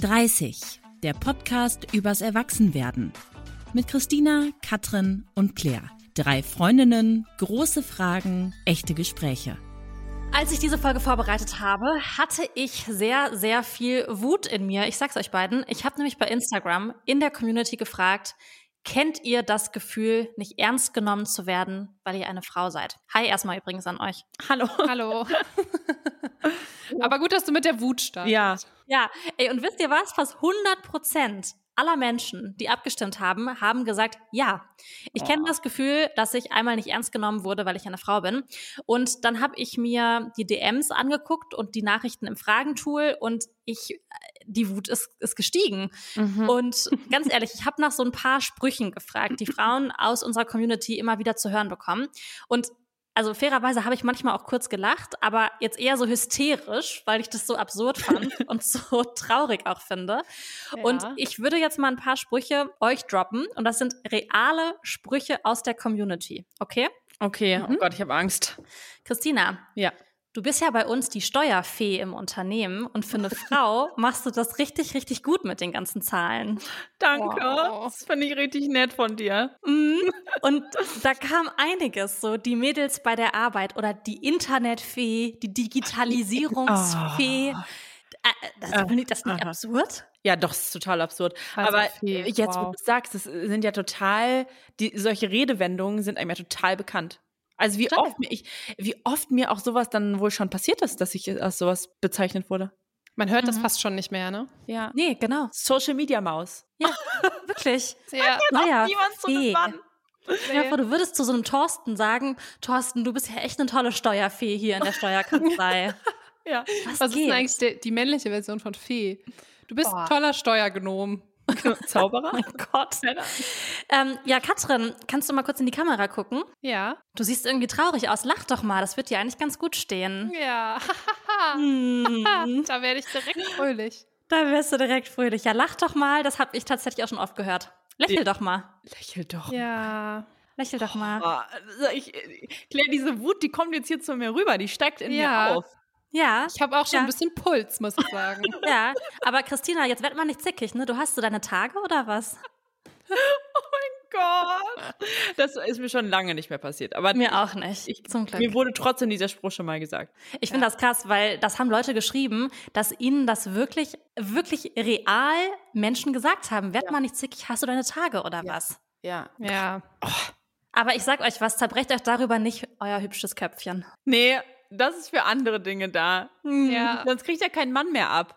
30, der Podcast übers Erwachsenwerden. Mit Christina, Katrin und Claire. Drei Freundinnen, große Fragen, echte Gespräche. Als ich diese Folge vorbereitet habe, hatte ich sehr, sehr viel Wut in mir. Ich sag's euch beiden. Ich habe nämlich bei Instagram in der Community gefragt, kennt ihr das Gefühl, nicht ernst genommen zu werden, weil ihr eine Frau seid? Hi erstmal übrigens an euch. Hallo. Hallo. Aber gut, dass du mit der Wut startest. Ja. Ja, ey, und wisst ihr was? Fast 100 Prozent aller Menschen, die abgestimmt haben, haben gesagt, ja. Ich kenne Oh. das Gefühl, dass ich einmal nicht ernst genommen wurde, weil ich eine Frau bin. Und dann habe ich mir die DMs angeguckt und die Nachrichten im Fragentool und ich, äh, die Wut ist, ist gestiegen. Mhm. Und ganz ehrlich, ich habe nach so ein paar Sprüchen gefragt, die Frauen aus unserer Community immer wieder zu hören bekommen. Und also fairerweise habe ich manchmal auch kurz gelacht, aber jetzt eher so hysterisch, weil ich das so absurd fand und so traurig auch finde. Und Ja. ich würde jetzt mal ein paar Sprüche euch droppen und das sind reale Sprüche aus der Community. Okay? Okay, oh Gott, ich habe Angst. Christina, Ja. Du bist ja bei uns die Steuerfee im Unternehmen und für eine Frau machst du das richtig, richtig gut mit den ganzen Zahlen. Danke. Wow. Das finde ich richtig nett von dir. Mhm. Und da kam einiges, so die Mädels bei der Arbeit oder die Internetfee, die Digitalisierungsfee. Äh, Das, Finde ich das nicht aha. absurd? Ja, doch, das ist total absurd. Also Aber jetzt, wo wow. du sagst, das sind ja total, die, solche Redewendungen sind einem ja total bekannt. Also wie oft, mir ich, wie oft mir auch sowas dann wohl schon passiert ist, dass ich als sowas bezeichnet wurde. Man hört das Mhm. fast schon nicht mehr, ne? Ja. Nee, genau. Social Media Maus. Wirklich. Ja. Naja, Niemand so Mann. Ja, vor, du würdest zu so einem Thorsten sagen, Thorsten, du bist ja echt eine tolle Steuerfee hier in der Steuerkanzlei. Ja. Was, Was ist denn eigentlich die, die männliche Version von Fee? Du bist Boah. ein toller Steuergnom. Zauberer? mein Gott. Ähm, ja, Katrin, kannst du mal kurz in die Kamera gucken? Ja. Du siehst irgendwie traurig aus. Lach doch mal, das wird dir eigentlich ganz gut stehen. Ja. Hm, da werde ich direkt fröhlich. da wirst du direkt fröhlich. Ja, lach doch mal, das habe ich tatsächlich auch schon oft gehört. Lächel Ja. doch mal. Lächel doch. Ja. Lächel doch mal. Ah, also ich, Claire, diese Wut, die kommt jetzt hier zu mir rüber, die steigt in Ja. mir auf. Ja, Ich habe auch schon Ja. ein bisschen Puls, muss ich sagen. ja. Aber Christina, jetzt werd mal nicht zickig, ne? Du hast so deine Tage oder was? Gott. Das ist mir schon lange nicht mehr passiert. Aber Mir auch nicht. Ich, zum Glück. mir wurde trotzdem dieser Spruch schon mal gesagt. Ich finde das krass, weil das haben Leute geschrieben, dass ihnen das wirklich, wirklich real Menschen gesagt haben. Werd mal nicht zickig, hast du deine Tage oder was? Ja. Ja. Aber ich sag euch was, zerbrecht euch darüber nicht euer hübsches Köpfchen. Nee, das ist für andere Dinge da. Ja. Sonst kriegt ja kein Mann mehr ab.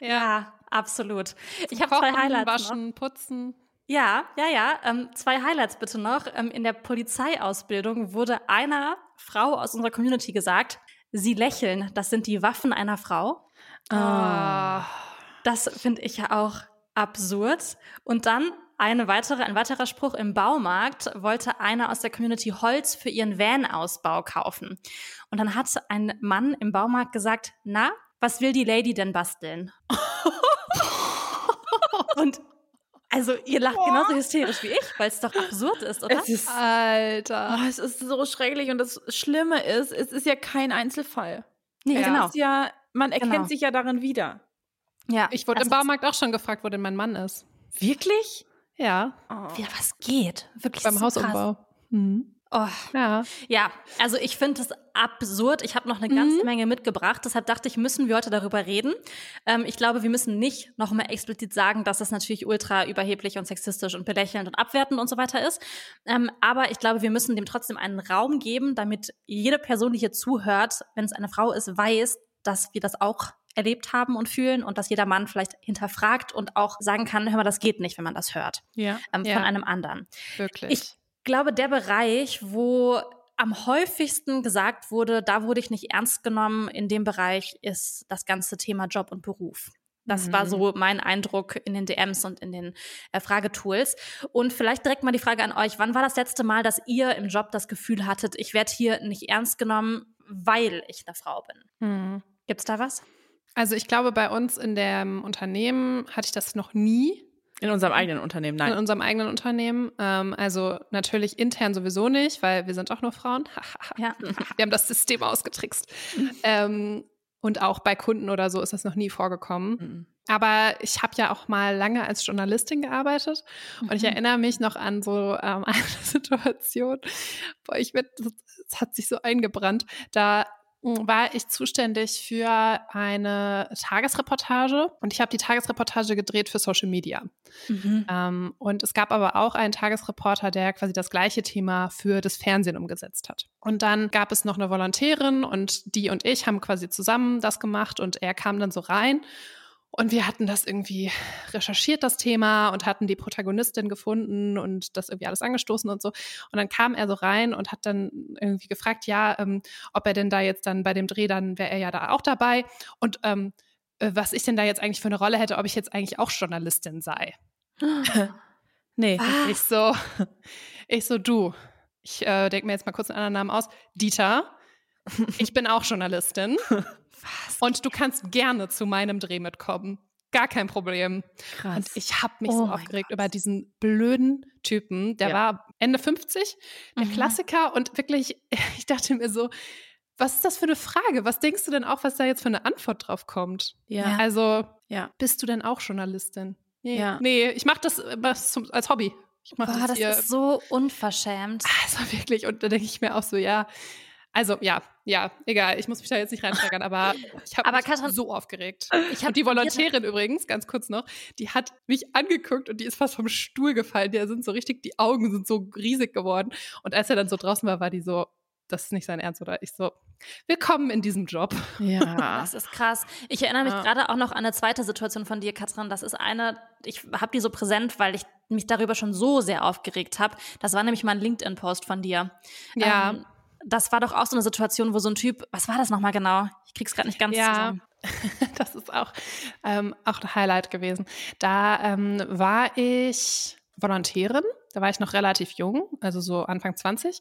Ja, absolut. Ich habe zwei Highlights. Noch. Waschen, putzen. Ja, ja, ja. Ähm, zwei Highlights bitte noch. Ähm, in der Polizeiausbildung wurde einer Frau aus unserer Community gesagt, sie lächeln, das sind die Waffen einer Frau. Ah. Das finde ich ja auch absurd. Und dann eine weitere, ein weiterer Spruch im Baumarkt wollte einer aus der Community Holz für ihren Van-Ausbau kaufen. Und dann hat ein Mann im Baumarkt gesagt, na, was will die Lady denn basteln? Und also ihr lacht genauso hysterisch wie ich, weil es doch absurd ist, oder? Es ist, Alter. oh, es ist so schrecklich und das Schlimme ist, es ist ja kein Einzelfall. Nee, Es genau. ist ja, man erkennt Genau. sich ja darin wieder. Ja, Ich wurde das im Baumarkt auch schon gefragt, wo denn mein Mann ist. Wirklich? Ja. Ist, ja, was geht? Wirklich Beim so krass. Hausumbau. Mhm. Oh, Ja. Ja, also ich finde es absurd. Ich habe noch eine ganze Menge mitgebracht. Deshalb dachte ich, müssen wir heute darüber reden. Ähm, ich glaube, wir müssen nicht nochmal explizit sagen, dass das natürlich ultra überheblich und sexistisch und belächelnd und abwertend und so weiter ist. Ähm, aber ich glaube, wir müssen dem trotzdem einen Raum geben, damit jede Person, die hier zuhört, wenn es eine Frau ist, weiß, dass wir das auch erlebt haben und fühlen und dass jeder Mann vielleicht hinterfragt und auch sagen kann, hör mal, das geht nicht, wenn man das hört Ja. ähm, Ja. von einem anderen. Wirklich. Ich glaube, der Bereich, wo am häufigsten gesagt wurde, da wurde ich nicht ernst genommen, in dem Bereich ist das ganze Thema Job und Beruf. Das war Mhm. so mein Eindruck in den DMs und in den äh, Fragetools. Und vielleicht direkt mal die Frage an euch, wann war das letzte Mal, dass ihr im Job das Gefühl hattet, ich werde hier nicht ernst genommen, weil ich eine Frau bin? Mhm. Gibt's da was? Also ich glaube, bei uns in dem Unternehmen hatte ich das noch nie. In unserem eigenen Unternehmen, In nein. unserem eigenen Unternehmen. Ähm, also natürlich intern sowieso nicht, weil wir sind auch nur Frauen. Ja. wir haben das System ausgetrickst. ähm, Und auch bei Kunden oder so ist das noch nie vorgekommen. Mhm. Aber ich habe ja auch mal lange als Journalistin gearbeitet mhm. und ich mhm. erinnere mich noch an so ähm, eine Situation, wo ich mit, es hat sich so eingebrannt, da war ich zuständig für eine Tagesreportage und ich habe die Tagesreportage gedreht für Social Media. Mhm. Ähm, und es gab aber auch einen Tagesreporter, der quasi das gleiche Thema für das Fernsehen umgesetzt hat. Und dann gab es noch eine Volontärin und die und ich haben quasi zusammen das gemacht und er kam dann so rein und wir hatten das irgendwie recherchiert, das Thema, und hatten die Protagonistin gefunden und das irgendwie alles angestoßen und so. Und dann kam er so rein und hat dann irgendwie gefragt, ja, ähm, ob er denn da jetzt dann bei dem Dreh, dann wäre er ja da auch dabei. Und ähm, äh, was ich denn da jetzt eigentlich für eine Rolle hätte, ob ich jetzt eigentlich auch Journalistin sei. nee. Was? Ich so, ich so, du. Ich äh, denke mir jetzt mal kurz einen anderen Namen aus. Dieter. Ich bin auch Journalistin. Was? Und du kannst gerne zu meinem Dreh mitkommen. Gar kein Problem. Krass. Und ich habe mich oh so aufgeregt Gott. über diesen blöden Typen. Der ja. war Ende 50, der mhm. Klassiker. Und wirklich, ich dachte mir so, was ist das für eine Frage? Was denkst du denn auch, was da jetzt für eine Antwort drauf kommt? Ja. Also, ja. bist du denn auch Journalistin? Nee, ja. nee ich mache das als Hobby. Ich mach Boah, das, das ist so unverschämt. Also wirklich, und da denke ich mir auch so, ja, also ja, ja, egal, ich muss mich da jetzt nicht reinsteigern, aber ich habe mich Katrin, so aufgeregt. Ich habe die Volontärin übrigens, ganz kurz noch, die hat mich angeguckt und die ist fast vom Stuhl gefallen. Die sind so richtig, die Augen sind so riesig geworden. Und als er dann so draußen war, war die so, das ist nicht sein Ernst, oder? Ich so, willkommen in diesem Job. Ja. das ist krass. Ich erinnere mich ja. gerade auch noch an eine zweite Situation von dir, Katrin. Das ist eine, ich habe die so präsent, weil ich mich darüber schon so sehr aufgeregt habe. Das war nämlich mal ein LinkedIn-Post von dir. Ja. Ähm, das war doch auch so eine Situation, wo so ein Typ, was war das nochmal genau? Ich krieg's gerade nicht ganz ja. zusammen. das ist auch, ähm, auch ein Highlight gewesen. Da ähm, war ich Volontärin, da war ich noch relativ jung, also so Anfang 20.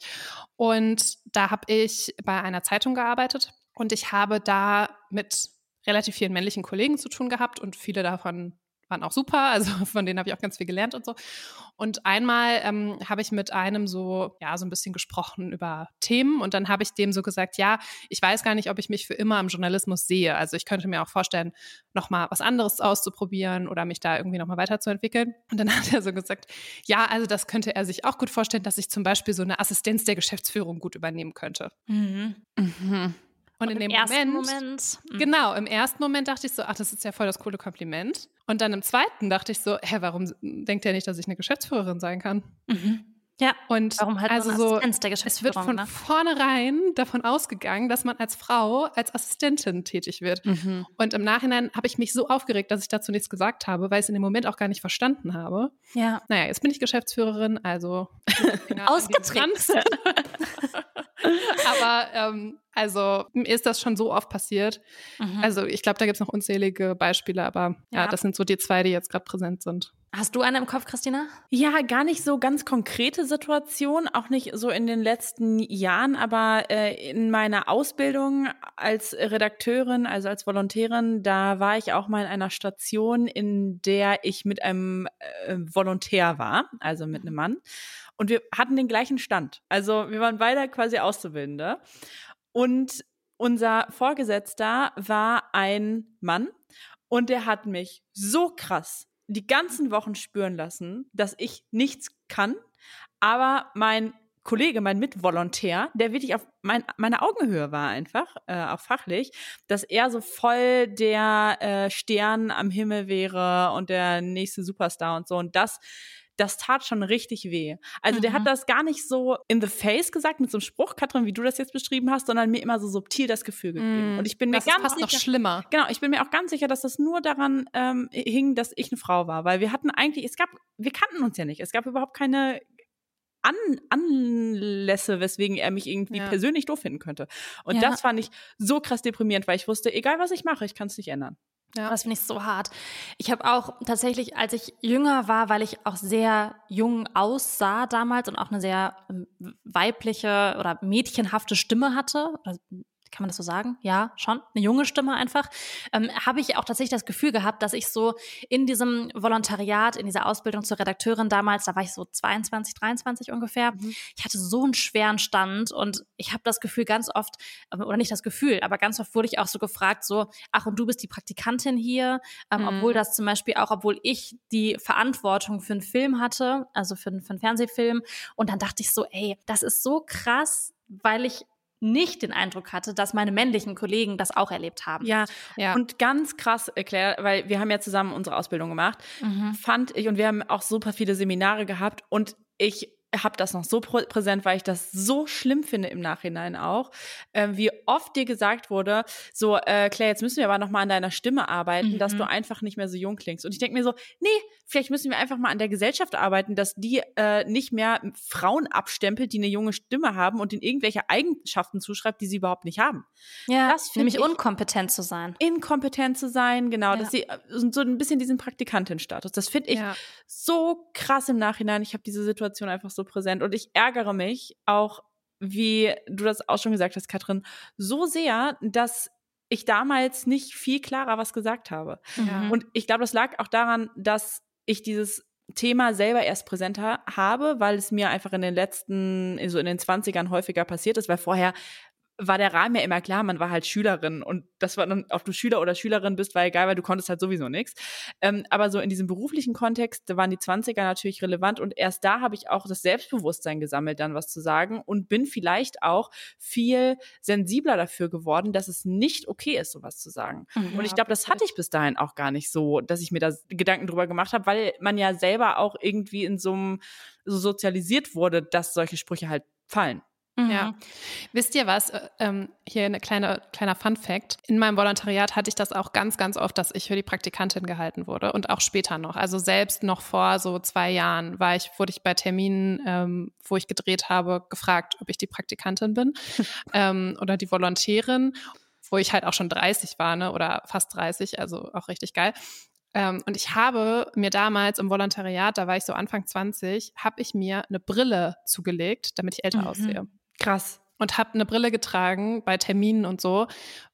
Und da habe ich bei einer Zeitung gearbeitet und ich habe da mit relativ vielen männlichen Kollegen zu tun gehabt und viele davon waren auch super, also von denen habe ich auch ganz viel gelernt und so. Und einmal ähm, habe ich mit einem so, ja, so ein bisschen gesprochen über Themen und dann habe ich dem so gesagt, ja, ich weiß gar nicht, ob ich mich für immer im Journalismus sehe. Also ich könnte mir auch vorstellen, nochmal was anderes auszuprobieren oder mich da irgendwie nochmal weiterzuentwickeln. Und dann hat er so gesagt, ja, also das könnte er sich auch gut vorstellen, dass ich zum Beispiel so eine Assistenz der Geschäftsführung gut übernehmen könnte. Mhm. Mhm. Und, und in dem Moment, Moment mhm. genau, im ersten Moment dachte ich so, ach, das ist ja voll das coole Kompliment. Und dann im zweiten dachte ich so, hä, warum denkt er nicht, dass ich eine Geschäftsführerin sein kann? Mhm. Ja, und warum halt also so, es wird von ne? vornherein davon ausgegangen, dass man als Frau als Assistentin tätig wird. Mhm. Und im Nachhinein habe ich mich so aufgeregt, dass ich dazu nichts gesagt habe, weil ich es in dem Moment auch gar nicht verstanden habe. Ja. Naja, jetzt bin ich Geschäftsführerin, also ausgetrickst. Aber ähm, also mir ist das schon so oft passiert. Mhm. Also ich glaube, da gibt es noch unzählige Beispiele, aber ja. ja, das sind so die zwei, die jetzt gerade präsent sind. Hast du eine im Kopf, Christina? Ja, gar nicht so ganz konkrete Situation, auch nicht so in den letzten Jahren, aber äh, in meiner Ausbildung als Redakteurin, also als Volontärin, da war ich auch mal in einer Station, in der ich mit einem äh, Volontär war, also mit einem Mann. Und wir hatten den gleichen Stand. Also wir waren beide quasi Auszubildende. Und unser Vorgesetzter war ein Mann und der hat mich so krass die ganzen Wochen spüren lassen, dass ich nichts kann, aber mein Kollege, mein Mitvolontär, der wirklich auf mein, meiner Augenhöhe war einfach, äh, auch fachlich, dass er so voll der äh, Stern am Himmel wäre und der nächste Superstar und so. Und das das tat schon richtig weh. Also mhm. der hat mhm. das gar nicht so in the face gesagt mit so einem Spruch, Katrin, wie du das jetzt beschrieben hast, sondern mir immer so subtil das Gefühl gegeben. Mhm. Und ich bin das mir ganz fast sicher, noch schlimmer. Genau, ich bin mir auch ganz sicher, dass das nur daran ähm, hing, dass ich eine Frau war, weil wir hatten eigentlich, es gab, wir kannten uns ja nicht. Es gab überhaupt keine an Anlässe, weswegen er mich irgendwie ja. persönlich doof finden könnte. Und ja. das fand ich so krass deprimierend, weil ich wusste, egal was ich mache, ich kann es nicht ändern. Ja. Das finde ich so hart. Ich habe auch tatsächlich, als ich jünger war, weil ich auch sehr jung aussah damals und auch eine sehr ähm, weibliche oder mädchenhafte Stimme hatte, kann man das so sagen? Ja, schon. Eine junge Stimme einfach. Ähm, habe ich auch tatsächlich das Gefühl gehabt, dass ich so in diesem Volontariat, in dieser Ausbildung zur Redakteurin damals, da war ich so 22, 23 ungefähr, mhm. ich hatte so einen schweren Stand und ich habe das Gefühl ganz oft, ähm, oder nicht das Gefühl, aber ganz oft wurde ich auch so gefragt, so, ach, und du bist die Praktikantin hier, ähm, mhm. obwohl das zum Beispiel auch, obwohl ich die Verantwortung für einen Film hatte, also für, für einen Fernsehfilm. Und dann dachte ich so, ey, das ist so krass, weil ich nicht den Eindruck hatte, dass meine männlichen Kollegen das auch erlebt haben. Ja, ja. und ganz krass erklärt, weil wir haben ja zusammen unsere Ausbildung gemacht, mhm. fand ich, und wir haben auch super viele Seminare gehabt und ich habe das noch so präsent, weil ich das so schlimm finde im Nachhinein auch, äh, wie oft dir gesagt wurde, so, äh, Claire, jetzt müssen wir aber noch mal an deiner Stimme arbeiten, mhm. dass du mhm. einfach nicht mehr so jung klingst. Und ich denke mir so, nee, vielleicht müssen wir einfach mal an der Gesellschaft arbeiten, dass die äh, nicht mehr Frauen abstempelt, die eine junge Stimme haben und ihnen irgendwelche Eigenschaften zuschreibt, die sie überhaupt nicht haben. Ja, das nämlich ich, unkompetent zu sein. Inkompetent zu sein, genau. Ja. Dass sie äh, so ein bisschen diesen Praktikantenstatus. Das finde ich ja. so krass im Nachhinein. Ich habe diese Situation einfach so präsent und ich ärgere mich auch, wie du das auch schon gesagt hast, Katrin, so sehr, dass ich damals nicht viel klarer was gesagt habe. Ja. Und ich glaube, das lag auch daran, dass ich dieses Thema selber erst präsenter habe, weil es mir einfach in den letzten, so in den 20ern häufiger passiert ist, weil vorher war der Rahmen ja immer klar, man war halt Schülerin und das war dann, ob du Schüler oder Schülerin bist, war egal, weil du konntest halt sowieso nichts. Ähm, aber so in diesem beruflichen Kontext da waren die 20er natürlich relevant und erst da habe ich auch das Selbstbewusstsein gesammelt, dann was zu sagen und bin vielleicht auch viel sensibler dafür geworden, dass es nicht okay ist, sowas zu sagen. Mhm, und ich glaube, das hatte ich bis dahin auch gar nicht so, dass ich mir da Gedanken drüber gemacht habe, weil man ja selber auch irgendwie in so einem so sozialisiert wurde, dass solche Sprüche halt fallen. Mhm. Ja. Wisst ihr was? Äh, ähm, hier ein kleine, kleiner Fun Fact. In meinem Volontariat hatte ich das auch ganz, ganz oft, dass ich für die Praktikantin gehalten wurde und auch später noch. Also selbst noch vor so zwei Jahren war ich, wurde ich bei Terminen, ähm, wo ich gedreht habe, gefragt, ob ich die Praktikantin bin ähm, oder die Volontärin, wo ich halt auch schon 30 war, ne, oder fast 30, also auch richtig geil. Ähm, und ich habe mir damals im Volontariat, da war ich so Anfang 20, habe ich mir eine Brille zugelegt, damit ich älter mhm. aussehe. Krass. Und habe eine Brille getragen bei Terminen und so,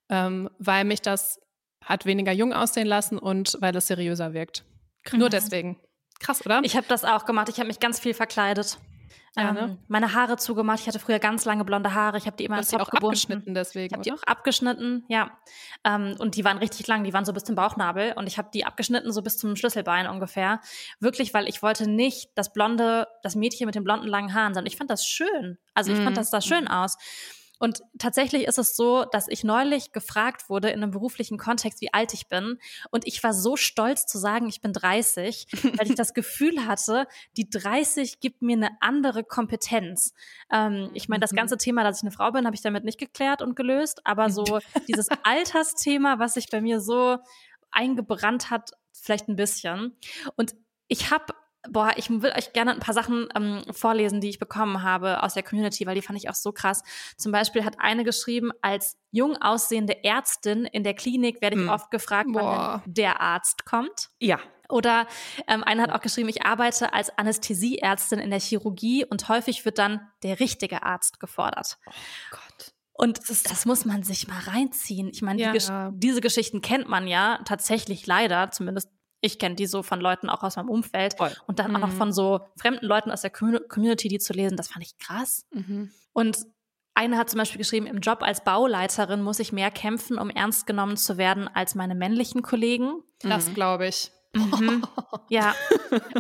ähm, weil mich das hat weniger jung aussehen lassen und weil es seriöser wirkt. Krass. Nur deswegen. Krass, oder? Ich habe das auch gemacht. Ich habe mich ganz viel verkleidet. Ja, ne? ähm, meine Haare zugemacht. Ich hatte früher ganz lange blonde Haare. Ich habe die immer ins Top auch gebunden. abgeschnitten deswegen. Ich habe die auch abgeschnitten, ja. Ähm, und die waren richtig lang. Die waren so bis zum Bauchnabel. Und ich habe die abgeschnitten so bis zum Schlüsselbein ungefähr. Wirklich, weil ich wollte nicht das blonde, das Mädchen mit den blonden langen Haaren, sondern ich fand das schön. Also ich mm. fand das sah schön aus. Und tatsächlich ist es so, dass ich neulich gefragt wurde in einem beruflichen Kontext, wie alt ich bin. Und ich war so stolz zu sagen, ich bin 30, weil ich das Gefühl hatte, die 30 gibt mir eine andere Kompetenz. Ähm, ich meine, das mhm. ganze Thema, dass ich eine Frau bin, habe ich damit nicht geklärt und gelöst. Aber so dieses Altersthema, was sich bei mir so eingebrannt hat, vielleicht ein bisschen. Und ich habe boah, ich will euch gerne ein paar Sachen ähm, vorlesen, die ich bekommen habe aus der Community, weil die fand ich auch so krass. Zum Beispiel hat eine geschrieben, als jung aussehende Ärztin in der Klinik werde ich hm. oft gefragt, wann der Arzt kommt. Ja. Oder ähm, eine hat auch geschrieben, ich arbeite als Anästhesieärztin in der Chirurgie und häufig wird dann der richtige Arzt gefordert. Oh Gott. Und das, das, muss man sich mal reinziehen. Ich meine, ja. die diese Geschichten kennt man ja tatsächlich leider, zumindest ich kenne die so von Leuten auch aus meinem Umfeld Voll. und dann mhm. auch noch mhm. von so fremden Leuten aus der Community, die zu lesen, das fand ich krass. Mhm. Und eine hat zum Beispiel geschrieben, im Job als Bauleiterin muss ich mehr kämpfen, um ernst genommen zu werden als meine männlichen Kollegen. Das mhm. glaube ich. Mhm. ja.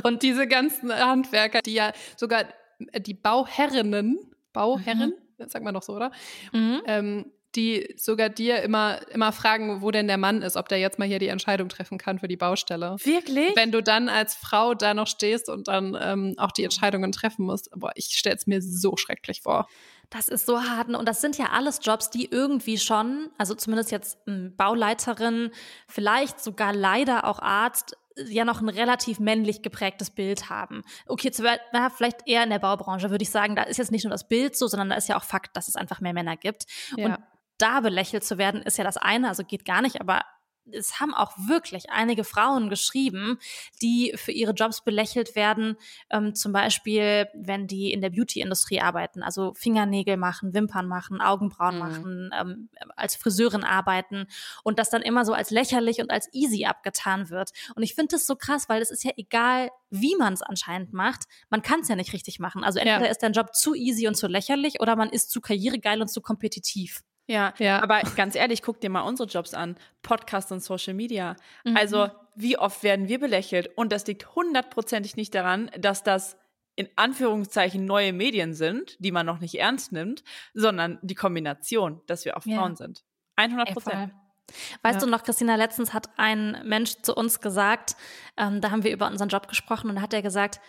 Und diese ganzen Handwerker, die ja sogar die Bauherrinnen, Bauherren, mhm. sagt man doch so, oder? Mhm. Ähm, die sogar dir immer, immer fragen, wo denn der Mann ist, ob der jetzt mal hier die Entscheidung treffen kann für die Baustelle. Wirklich? Wenn du dann als Frau da noch stehst und dann ähm, auch die Entscheidungen treffen musst. Boah, ich stelle es mir so schrecklich vor. Das ist so hart. Und das sind ja alles Jobs, die irgendwie schon, also zumindest jetzt Bauleiterin, vielleicht sogar leider auch Arzt, ja noch ein relativ männlich geprägtes Bild haben. Okay, zu, na, vielleicht eher in der Baubranche würde ich sagen, da ist jetzt nicht nur das Bild so, sondern da ist ja auch Fakt, dass es einfach mehr Männer gibt. Ja. Und da belächelt zu werden, ist ja das eine, also geht gar nicht, aber es haben auch wirklich einige Frauen geschrieben, die für ihre Jobs belächelt werden, ähm, zum Beispiel, wenn die in der Beauty-Industrie arbeiten, also Fingernägel machen, Wimpern machen, Augenbrauen mhm. machen, ähm, als Friseurin arbeiten und das dann immer so als lächerlich und als easy abgetan wird. Und ich finde das so krass, weil es ist ja egal, wie man es anscheinend macht, man kann es ja nicht richtig machen. Also entweder ja. ist dein Job zu easy und zu lächerlich oder man ist zu karrieregeil und zu kompetitiv. Ja, ja, aber ganz ehrlich, guck dir mal unsere Jobs an. Podcast und Social Media. Mhm. Also, wie oft werden wir belächelt? Und das liegt hundertprozentig nicht daran, dass das in Anführungszeichen neue Medien sind, die man noch nicht ernst nimmt, sondern die Kombination, dass wir auch Frauen ja. sind. 100 Prozent. Weißt ja. du noch, Christina, letztens hat ein Mensch zu uns gesagt, ähm, da haben wir über unseren Job gesprochen und da hat er gesagt,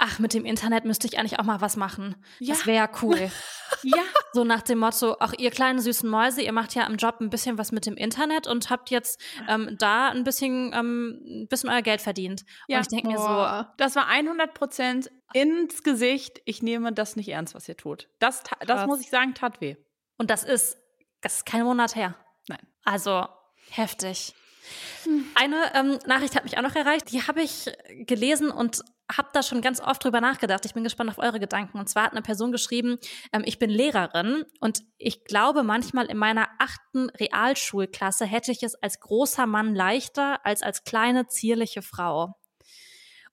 ach, mit dem Internet müsste ich eigentlich auch mal was machen. Ja. Das wäre cool. ja. So nach dem Motto, ach, ihr kleinen süßen Mäuse, ihr macht ja im Job ein bisschen was mit dem Internet und habt jetzt ähm, da ein bisschen, ähm, ein bisschen euer Geld verdient. Ja. Und ich denke mir so. Das war 100 Prozent ins Gesicht. Ich nehme das nicht ernst, was ihr tut. Das, das muss ich sagen, tat weh. Und das ist, das ist kein Monat her. Nein. Also heftig. Hm. Eine ähm, Nachricht hat mich auch noch erreicht, die habe ich gelesen und habe da schon ganz oft drüber nachgedacht. Ich bin gespannt auf eure Gedanken. Und zwar hat eine Person geschrieben, ähm, ich bin Lehrerin und ich glaube, manchmal in meiner achten Realschulklasse hätte ich es als großer Mann leichter als als kleine, zierliche Frau.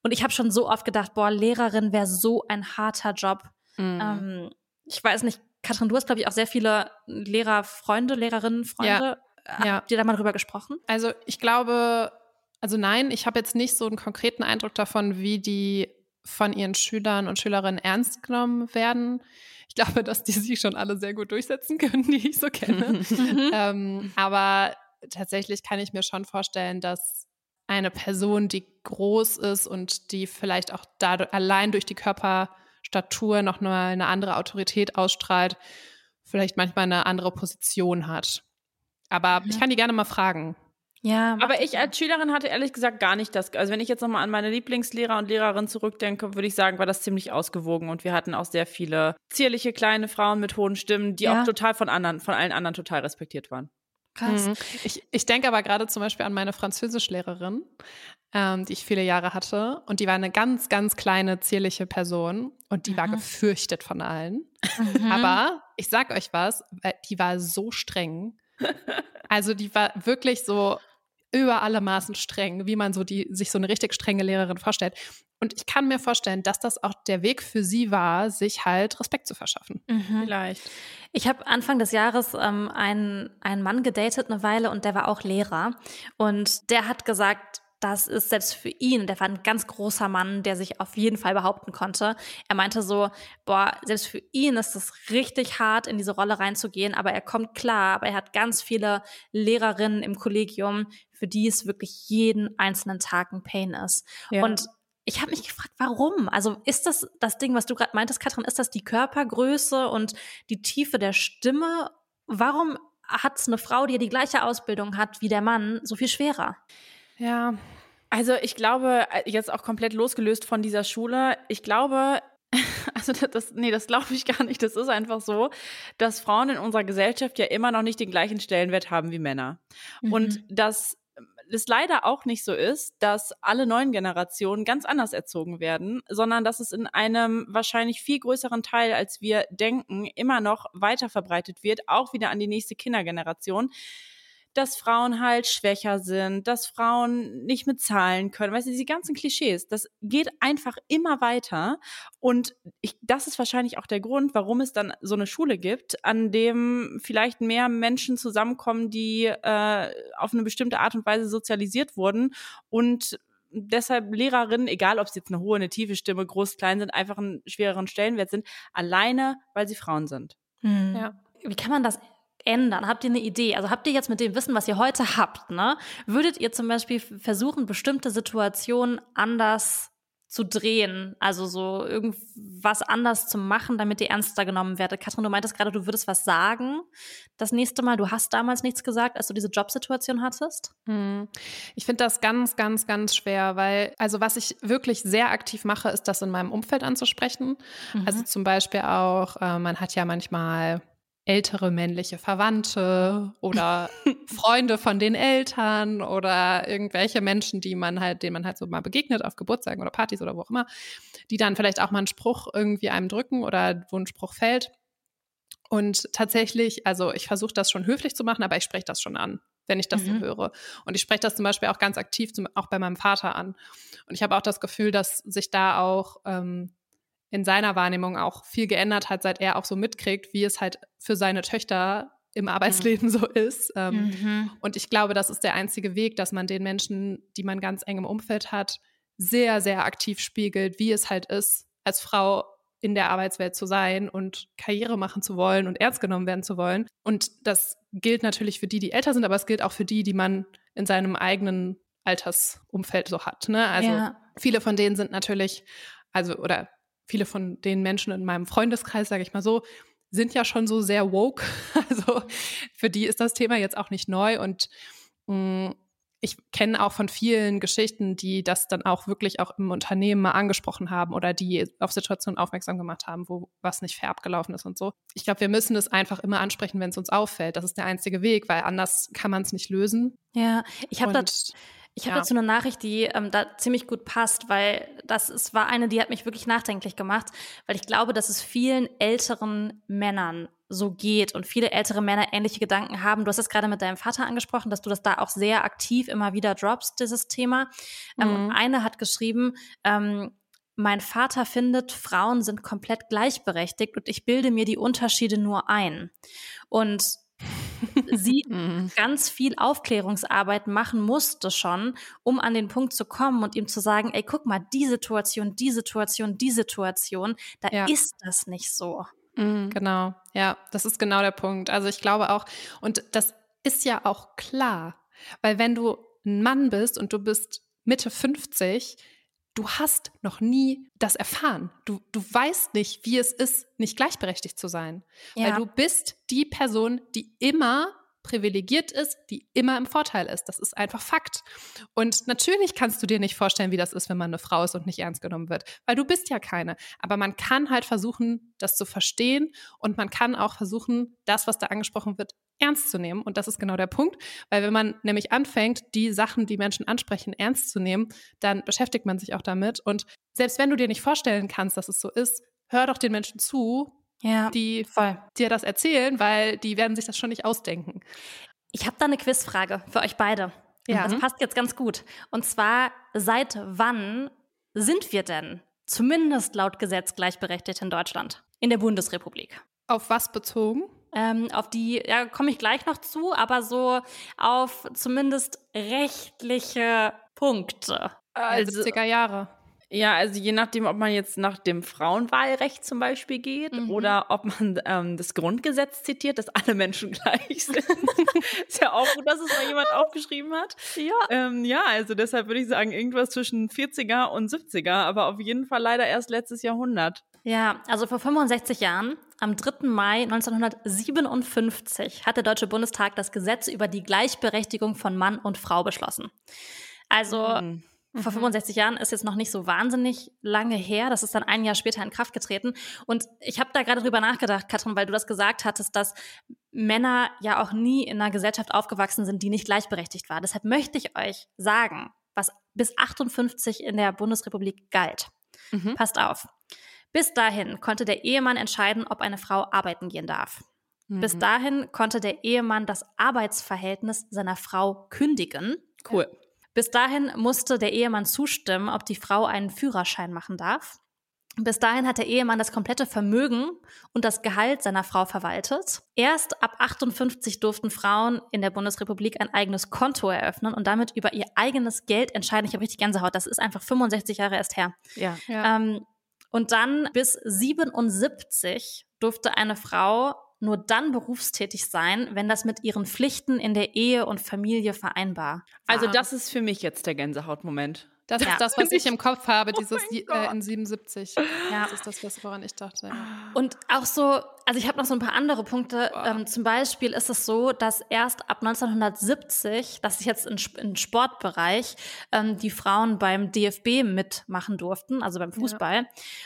Und ich habe schon so oft gedacht, boah, Lehrerin wäre so ein harter Job. Mhm. Ähm, ich weiß nicht, Katrin, du hast, glaube ich, auch sehr viele Lehrerfreunde, Lehrerinnen, Freunde. Ja. ja. Habt ihr da mal drüber gesprochen? Also ich glaube, also nein, ich habe jetzt nicht so einen konkreten Eindruck davon, wie die von ihren Schülern und Schülerinnen ernst genommen werden. Ich glaube, dass die sich schon alle sehr gut durchsetzen können, die ich so kenne. Mhm. ähm, aber tatsächlich kann ich mir schon vorstellen, dass eine Person, die groß ist und die vielleicht auch da allein durch die Körperstatur noch mal eine andere Autorität ausstrahlt, vielleicht manchmal eine andere Position hat. Aber ich kann die gerne mal fragen. Ja, aber ich als Schülerin hatte ehrlich gesagt gar nicht das. Also wenn ich jetzt nochmal an meine Lieblingslehrer und Lehrerinnen zurückdenke, würde ich sagen, war das ziemlich ausgewogen und wir hatten auch sehr viele zierliche kleine Frauen mit hohen Stimmen, die ja. auch total von anderen, von allen anderen total respektiert waren. Krass. Mhm. Ich, ich denke aber gerade zum Beispiel an meine Französischlehrerin, ähm, die ich viele Jahre hatte. Und die war eine ganz, ganz kleine, zierliche Person. Und die mhm. war gefürchtet von allen. Mhm. Aber ich sag euch was, die war so streng. Also die war wirklich so über alle Maßen streng, wie man so die, sich so eine richtig strenge Lehrerin vorstellt. Und ich kann mir vorstellen, dass das auch der Weg für sie war, sich halt Respekt zu verschaffen. Mhm. Vielleicht. Ich habe Anfang des Jahres ähm, einen, einen Mann gedatet eine Weile und der war auch Lehrer. Und der hat gesagt, das ist selbst für ihn, der war ein ganz großer Mann, der sich auf jeden Fall behaupten konnte. Er meinte so, boah, selbst für ihn ist es richtig hart, in diese Rolle reinzugehen, aber er kommt klar, aber er hat ganz viele Lehrerinnen im Kollegium, für die es wirklich jeden einzelnen Tag ein Pain ist. Ja. Und ich habe mich gefragt, warum? Also ist das das Ding, was du gerade meintest, Katrin, ist das die Körpergröße und die Tiefe der Stimme? Warum hat es eine Frau, die ja die gleiche Ausbildung hat wie der Mann, so viel schwerer? Ja, also ich glaube, äh, jetzt auch komplett losgelöst von dieser Schule, ich glaube, also das, nee, das glaube ich gar nicht. Das ist einfach so, dass Frauen in unserer Gesellschaft ja immer noch nicht den gleichen Stellenwert haben wie Männer. Mhm. Und dass es leider auch nicht so ist, dass alle neuen Generationen ganz anders erzogen werden, sondern dass es in einem wahrscheinlich viel größeren Teil, als wir denken, immer noch weiter verbreitet wird, auch wieder an die nächste Kindergeneration dass Frauen halt schwächer sind, dass Frauen nicht mit Zahlen können. Weißt du, diese ganzen Klischees, das geht einfach immer weiter. Und ich, das ist wahrscheinlich auch der Grund, warum es dann so eine Schule gibt, an dem vielleicht mehr Menschen zusammenkommen, die äh, auf eine bestimmte Art und Weise sozialisiert wurden und deshalb Lehrerinnen, egal ob sie jetzt eine hohe, eine tiefe Stimme, groß, klein sind, einfach einen schwereren Stellenwert sind, alleine, weil sie Frauen sind. Mhm. Ja. Wie kann man das ändern? Habt ihr eine Idee? Also habt ihr jetzt mit dem Wissen, was ihr heute habt, ne, würdet ihr zum Beispiel versuchen, bestimmte Situationen anders zu drehen, also so irgendwas anders zu machen, damit ihr ernster genommen werdet. Katrin, du meintest gerade, du würdest was sagen das nächste Mal. Du hast damals nichts gesagt, als du diese Jobsituation hattest. Hm. Ich finde das ganz, ganz, ganz schwer, weil, also was ich wirklich sehr aktiv mache, ist das in meinem Umfeld anzusprechen. Mhm. Also zum Beispiel auch, äh, man hat ja manchmal ältere männliche Verwandte oder Freunde von den Eltern oder irgendwelche Menschen, die man halt, denen man halt so mal begegnet auf Geburtstagen oder Partys oder wo auch immer, die dann vielleicht auch mal einen Spruch irgendwie einem drücken oder wo ein Spruch fällt. Und tatsächlich, also ich versuche das schon höflich zu machen, aber ich spreche das schon an, wenn ich das mhm. so höre. Und ich spreche das zum Beispiel auch ganz aktiv, zum, auch bei meinem Vater an. Und ich habe auch das Gefühl, dass sich da auch ähm, in seiner Wahrnehmung auch viel geändert hat, seit er auch so mitkriegt, wie es halt für seine Töchter im Arbeitsleben mhm. so ist. Ähm, mhm. Und ich glaube, das ist der einzige Weg, dass man den Menschen, die man ganz eng im Umfeld hat, sehr, sehr aktiv spiegelt, wie es halt ist, als Frau in der Arbeitswelt zu sein und Karriere machen zu wollen und ernst genommen werden zu wollen. Und das gilt natürlich für die, die älter sind, aber es gilt auch für die, die man in seinem eigenen Altersumfeld so hat. Ne? Also ja. viele von denen sind natürlich, also oder viele von den Menschen in meinem Freundeskreis, sage ich mal so, sind ja schon so sehr woke. Also für die ist das Thema jetzt auch nicht neu und mh, mm, ich kenne auch von vielen Geschichten, die das dann auch wirklich auch im Unternehmen mal angesprochen haben oder die auf Situationen aufmerksam gemacht haben, wo was nicht fair abgelaufen ist und so. Ich glaube, wir müssen es einfach immer ansprechen, wenn es uns auffällt. Das ist der einzige Weg, weil anders kann man es nicht lösen. Ja, ich habe das ich habe ja. dazu eine Nachricht, die ähm, da ziemlich gut passt, weil das ist, war eine, die hat mich wirklich nachdenklich gemacht, weil ich glaube, dass es vielen älteren Männern so geht und viele ältere Männer ähnliche Gedanken haben. Du hast es gerade mit deinem Vater angesprochen, dass du das da auch sehr aktiv immer wieder droppst, dieses Thema. Ähm, mhm. eine hat geschrieben, ähm, mein Vater findet, Frauen sind komplett gleichberechtigt und ich bilde mir die Unterschiede nur ein. Und sie mhm. ganz viel Aufklärungsarbeit machen musste schon, um an den Punkt zu kommen und ihm zu sagen, ey, guck mal, die Situation, die Situation, die Situation, da ja. ist das nicht so. Mhm, genau, ja, das ist genau der Punkt. Also ich glaube auch, und das ist ja auch klar, weil wenn du ein Mann bist und du bist Mitte 50, du hast noch nie das erfahren. Du, du weißt nicht, wie es ist, nicht gleichberechtigt zu sein. Ja. Weil du bist die Person, die immer privilegiert ist, die immer im Vorteil ist. Das ist einfach Fakt. Und natürlich kannst du dir nicht vorstellen, wie das ist, wenn man eine Frau ist und nicht ernst genommen wird, weil du bist ja keine. Aber man kann halt versuchen, das zu verstehen und man kann auch versuchen, das, was da angesprochen wird, ernst zu nehmen. Und das ist genau der Punkt, weil wenn man nämlich anfängt, die Sachen, die Menschen ansprechen, ernst zu nehmen, dann beschäftigt man sich auch damit. Und selbst wenn du dir nicht vorstellen kannst, dass es so ist, hör doch den Menschen zu, ja, die voll. dir das erzählen, weil die werden sich das schon nicht ausdenken. Ich habe da eine Quizfrage für euch beide. Ja. Das passt jetzt ganz gut. Und zwar, seit wann sind wir denn zumindest laut Gesetz gleichberechtigt in Deutschland, in der Bundesrepublik? Auf was bezogen? Ähm, auf die, ja, komme ich gleich noch zu, aber so auf zumindest rechtliche Punkte. Also, 70er Jahre. Ja, also je nachdem, ob man jetzt nach dem Frauenwahlrecht zum Beispiel geht mhm. oder ob man ähm, das Grundgesetz zitiert, dass alle Menschen gleich sind. ist ja auch gut, dass es mal jemand aufgeschrieben hat. Ja. Ähm, ja, also deshalb würde ich sagen, irgendwas zwischen 40er und 70er, aber auf jeden Fall leider erst letztes Jahrhundert. Ja, also vor 65 Jahren, am 3. Mai 1957, hat der Deutsche Bundestag das Gesetz über die Gleichberechtigung von Mann und Frau beschlossen. Also mhm. Vor 65 mhm. Jahren ist jetzt noch nicht so wahnsinnig lange her. Das ist dann ein Jahr später in Kraft getreten. Und ich habe da gerade drüber nachgedacht, Katrin, weil du das gesagt hattest, dass Männer ja auch nie in einer Gesellschaft aufgewachsen sind, die nicht gleichberechtigt war. Deshalb möchte ich euch sagen, was bis 58 in der Bundesrepublik galt. Mhm. Passt auf. Bis dahin konnte der Ehemann entscheiden, ob eine Frau arbeiten gehen darf. Mhm. Bis dahin konnte der Ehemann das Arbeitsverhältnis seiner Frau kündigen. Cool. Bis dahin musste der Ehemann zustimmen, ob die Frau einen Führerschein machen darf. Bis dahin hat der Ehemann das komplette Vermögen und das Gehalt seiner Frau verwaltet. Erst ab 58 durften Frauen in der Bundesrepublik ein eigenes Konto eröffnen und damit über ihr eigenes Geld entscheiden. Ich habe richtig Gänsehaut. Das ist einfach 65 Jahre erst her. Ja. ja. Ähm, und dann bis 77 durfte eine Frau nur dann berufstätig sein, wenn das mit ihren Pflichten in der Ehe und Familie vereinbar. Also das ist für mich jetzt der Gänsehautmoment. Das ja. ist das, was ich im Kopf habe, oh dieses oh äh, in 77. Ja. Das ist das, was, woran ich dachte. Und auch so, also ich habe noch so ein paar andere Punkte. Ähm, zum Beispiel ist es so, dass erst ab 1970, das ist jetzt im Sportbereich, ähm, die Frauen beim DFB mitmachen durften, also beim Fußball. Ja.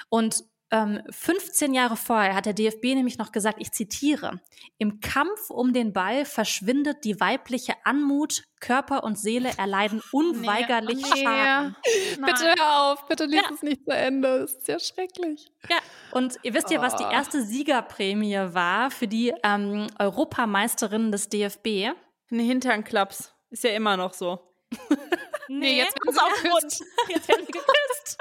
Und 15 Jahre vorher hat der DFB nämlich noch gesagt, ich zitiere, im Kampf um den Ball verschwindet die weibliche Anmut, Körper und Seele erleiden unweigerlich nee, Schaden. Nee. Bitte hör auf, bitte lies ja. es nicht zu Ende, das ist ja schrecklich. Ja, und ihr wisst ja, was die oh. erste Siegerprämie war für die ähm, Europameisterinnen des DFB? Ein Hinternklaps, ist ja immer noch so. nee, nee jetzt werden sie geküsst. Jetzt werden sie geküsst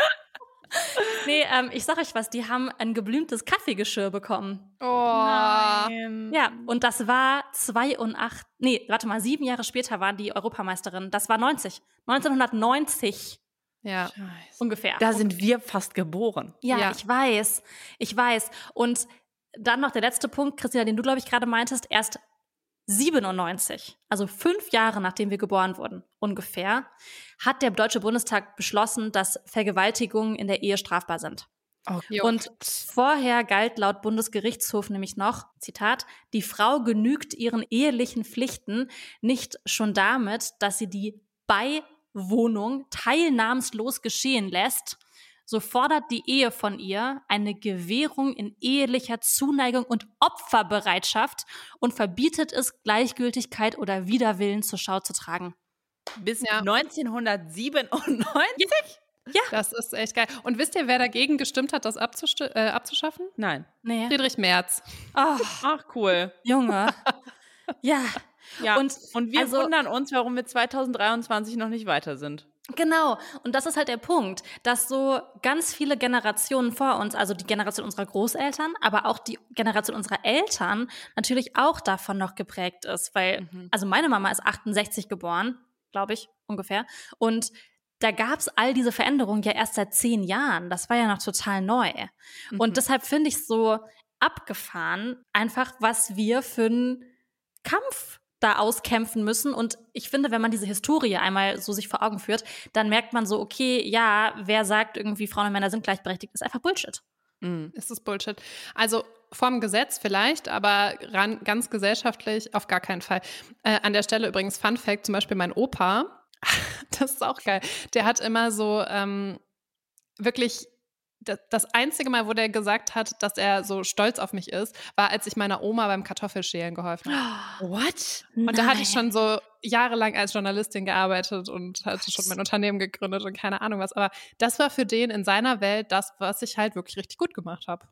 nee, ähm, ich sag euch was, die haben ein geblümtes Kaffeegeschirr bekommen. Oh. Nein. Ja, und das war zwei und acht, nee, warte mal, sieben Jahre später waren die Europameisterin. Das war 90. 1990. Ja. Scheiße. Ungefähr. Da sind wir fast geboren. Ja, ja, ich weiß. Ich weiß. Und dann noch der letzte Punkt, Christina, den du, glaube ich, gerade meintest. Erst 97, also fünf Jahre nachdem wir geboren wurden, ungefähr, hat der Deutsche Bundestag beschlossen, dass Vergewaltigungen in der Ehe strafbar sind. Okay. Und vorher galt laut Bundesgerichtshof nämlich noch, Zitat, die Frau genügt ihren ehelichen Pflichten nicht schon damit, dass sie die Beiwohnung teilnahmslos geschehen lässt so fordert die Ehe von ihr eine Gewährung in ehelicher Zuneigung und Opferbereitschaft und verbietet es, Gleichgültigkeit oder Widerwillen zur Schau zu tragen. Bis ja. 1997? Ja. Das ist echt geil. Und wisst ihr, wer dagegen gestimmt hat, das äh, abzuschaffen? Nein. Nee. Friedrich Merz. Ach, Ach cool. Junge. ja. Ja, und, und wir also, wundern uns, warum wir 2023 noch nicht weiter sind. Genau, und das ist halt der Punkt, dass so ganz viele Generationen vor uns, also die Generation unserer Großeltern, aber auch die Generation unserer Eltern natürlich auch davon noch geprägt ist, weil, mhm. also meine Mama ist 68 geboren, glaube ich, ungefähr, und da gab's all diese Veränderungen ja erst seit zehn Jahren. Das war ja noch total neu. Mhm. Und deshalb finde ich so abgefahren, einfach was wir für einen Kampf da auskämpfen müssen. Und ich finde, wenn man diese Historie einmal so sich vor Augen führt, dann merkt man so, okay, ja, wer sagt irgendwie, Frauen und Männer sind gleichberechtigt, ist einfach Bullshit. Mhm. Ist das Bullshit. Also vom Gesetz vielleicht, aber ran, ganz gesellschaftlich auf gar keinen Fall. Äh, an der Stelle übrigens Fun Fact, zum Beispiel mein Opa, das ist auch geil, der hat immer so ähm, wirklich das einzige Mal, wo der gesagt hat, dass er so stolz auf mich ist, war, als ich meiner Oma beim Kartoffelschälen geholfen habe. What? Und Nein. da hatte ich schon so jahrelang als Journalistin gearbeitet und hatte schon mein Unternehmen gegründet und keine Ahnung was. Aber das war für den in seiner Welt das, was ich halt wirklich richtig gut gemacht habe.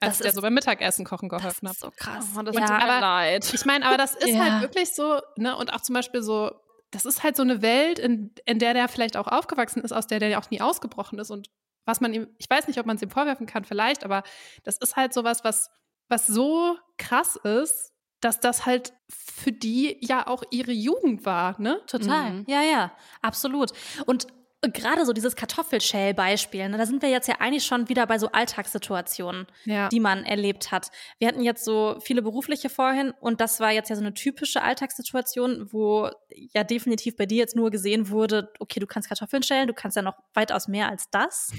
Als das der so beim Mittagessen kochen geholfen hat. So krass. Oh, das ja, tut mir leid. Ich meine, aber das ist ja. halt wirklich so, ne, und auch zum Beispiel so, das ist halt so eine Welt, in, in der der vielleicht auch aufgewachsen ist, aus der der auch nie ausgebrochen ist und was man ihm, ich weiß nicht, ob man es ihm vorwerfen kann, vielleicht, aber das ist halt sowas, was, was so krass ist, dass das halt für die ja auch ihre Jugend war, ne? Total. Mhm. Ja, ja, absolut. Und gerade so dieses Kartoffelschäl-Beispiel, ne, da sind wir jetzt ja eigentlich schon wieder bei so Alltagssituationen, ja. die man erlebt hat. Wir hatten jetzt so viele berufliche vorhin und das war jetzt ja so eine typische Alltagssituation, wo ja definitiv bei dir jetzt nur gesehen wurde, okay, du kannst Kartoffeln schälen, du kannst ja noch weitaus mehr als das.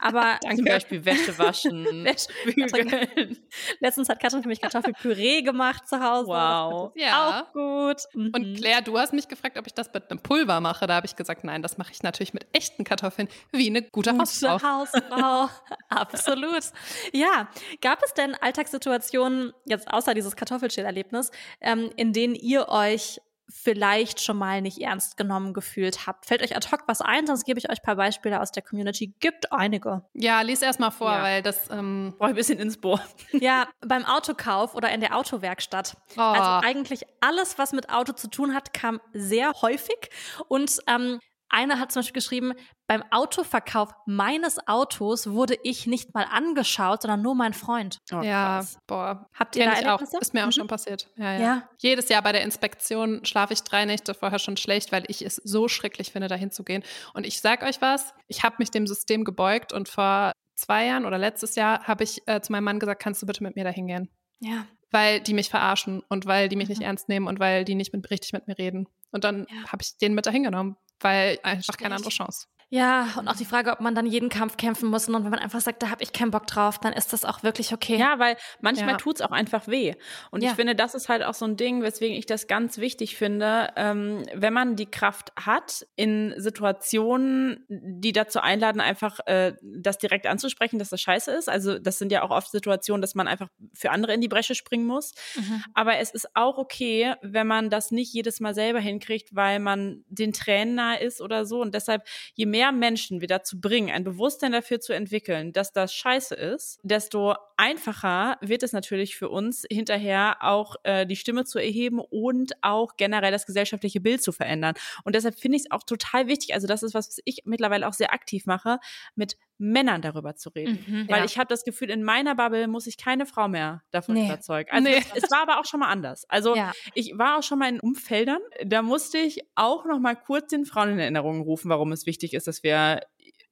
Aber zum Beispiel Wäsche waschen, Wäsche bügeln. Letztens hat Katrin für mich Kartoffelpüree gemacht zu Hause. Wow. Ja. Auch gut. Mhm. Und Claire, du hast mich gefragt, ob ich das mit einem Pulver mache. Da habe ich gesagt, nein, das mache ich natürlich mit echten Kartoffeln wie eine gute, gute Hausfrau. Hausfrau. Absolut. Ja, gab es denn Alltagssituationen, jetzt außer dieses Kartoffelschälerlebnis, ähm, in denen ihr euch vielleicht schon mal nicht ernst genommen gefühlt habt. Fällt euch ad hoc was ein, sonst gebe ich euch ein paar Beispiele aus der Community. Gibt einige. Ja, lies erst mal vor, ja. weil das ähm, brauche ich ein bisschen ins Bohr. Ja, beim Autokauf oder in der Autowerkstatt. Oh. Also eigentlich alles, was mit Auto zu tun hat, kam sehr häufig und ähm, einer hat zum Beispiel geschrieben, beim Autoverkauf meines Autos wurde ich nicht mal angeschaut, sondern nur mein Freund. Oh, ja, krass. boah. Habt ihr Kenn da ich auch. Ist mir auch mhm. schon passiert. Ja, ja. ja, Jedes Jahr bei der Inspektion schlafe ich drei Nächte vorher schon schlecht, weil ich es so schrecklich finde, dahin zu gehen. Und ich sag euch was, ich habe mich dem System gebeugt und vor zwei Jahren oder letztes Jahr habe ich äh, zu meinem Mann gesagt, kannst du bitte mit mir dahin gehen? Ja. Weil die mich verarschen und weil die mich mhm. nicht ernst nehmen und weil die nicht mit, richtig mit mir reden. Und dann ja. habe ich den mit dahin genommen, weil einfach keine andere Chance. Ja, und auch die Frage, ob man dann jeden Kampf kämpfen muss. Und wenn man einfach sagt, da habe ich keinen Bock drauf, dann ist das auch wirklich okay. Ja, weil manchmal ja. tut's auch einfach weh. Und Ja. ich finde, das ist halt auch so ein Ding, weswegen ich das ganz wichtig finde, ähm, wenn man die Kraft hat, in Situationen, die dazu einladen, einfach äh, das direkt anzusprechen, dass das scheiße ist. Also das sind ja auch oft Situationen, dass man einfach für andere in die Bresche springen muss. Mhm. Aber es ist auch okay, wenn man das nicht jedes Mal selber hinkriegt, weil man den Tränen nahe ist oder so. Und deshalb, je mehr Menschen wir dazu bringen, ein Bewusstsein dafür zu entwickeln, dass das scheiße ist, desto einfacher wird es natürlich für uns hinterher auch äh, die Stimme zu erheben und auch generell das gesellschaftliche Bild zu verändern. Und deshalb finde ich es auch total wichtig, also das ist was, was ich mittlerweile auch sehr aktiv mache, mit Männern darüber zu reden. Mhm. Weil Ja. ich habe das Gefühl, in meiner Bubble muss ich keine Frau mehr davon Nee. überzeugen. Also Nee. es, es war aber auch schon mal anders. Also Ja. ich war auch schon mal in Umfeldern, da musste ich auch noch mal kurz den Frauen in Erinnerung rufen, warum es wichtig ist, dass wir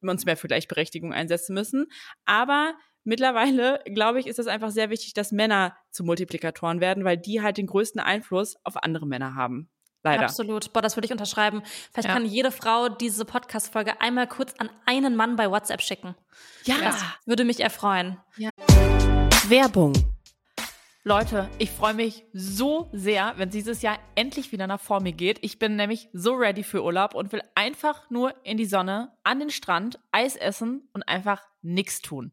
uns mehr für Gleichberechtigung einsetzen müssen. Aber mittlerweile, glaube ich, ist es einfach sehr wichtig, dass Männer zu Multiplikatoren werden, weil die halt den größten Einfluss auf andere Männer haben. Leider. Absolut. Boah, das würde ich unterschreiben. Vielleicht Ja. kann jede Frau diese Podcast-Folge einmal kurz an einen Mann bei WhatsApp schicken. Ja. Das würde mich erfreuen. Werbung. Leute, ich freue mich so sehr, wenn dieses Jahr endlich wieder nach vor mir geht. Ich bin nämlich so ready für Urlaub und will einfach nur in die Sonne, an den Strand, Eis essen und einfach nichts tun.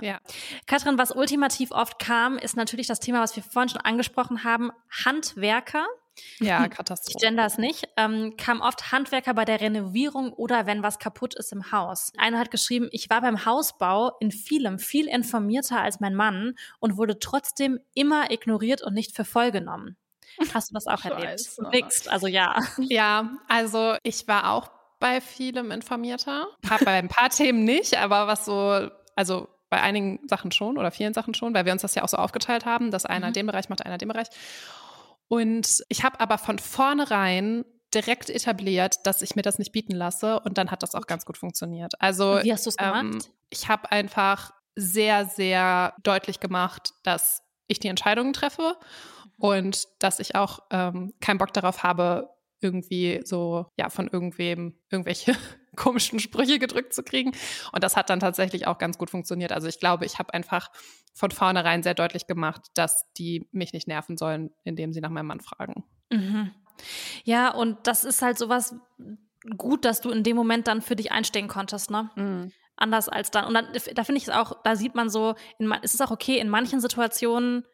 Ja. Katrin, was ultimativ oft kam, ist natürlich das Thema, was wir vorhin schon angesprochen haben, Handwerker. Ja, Ich Katastrophe. gender es nicht, ähm, kam oft Handwerker bei der Renovierung oder wenn was kaputt ist im Haus. Einer hat geschrieben, ich war beim Hausbau in vielem viel informierter als mein Mann und wurde trotzdem immer ignoriert und nicht für voll genommen. Hast du das auch erlebt? Nix, also ja. Ja, also ich war auch bei vielem informierter. Bei ein paar Themen nicht, aber was so, also bei einigen Sachen schon oder vielen Sachen schon, weil wir uns das ja auch so aufgeteilt haben, dass einer Mhm. den Bereich macht, einer den Bereich. Und ich habe aber von vornherein direkt etabliert, dass ich mir das nicht bieten lasse und dann hat das auch ganz gut funktioniert. Also Wie hast du es ähm, gemacht? ich habe einfach sehr, sehr deutlich gemacht, dass ich die Entscheidungen treffe Mhm. und dass ich auch ähm, keinen Bock darauf habe, irgendwie so, ja, von irgendwem irgendwelche komischen Sprüche gedrückt zu kriegen. Und das hat dann tatsächlich auch ganz gut funktioniert. Also ich glaube, ich habe einfach von vornherein sehr deutlich gemacht, dass die mich nicht nerven sollen, indem sie nach meinem Mann fragen. Mhm. Ja, und das ist halt sowas gut, dass du in dem Moment dann für dich einstehen konntest, ne? Mhm. Anders als dann. Und dann, da finde ich es auch, da sieht man so, in, ma- es ist auch okay, in manchen Situationen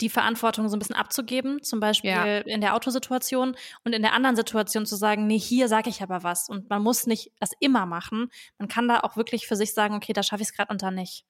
die Verantwortung so ein bisschen abzugeben, zum Beispiel Ja. in der Autosituation und in der anderen Situation zu sagen, nee, hier sage ich aber was. Und man muss nicht das immer machen. Man kann da auch wirklich für sich sagen, okay, da schaffe ich es gerade und da nicht.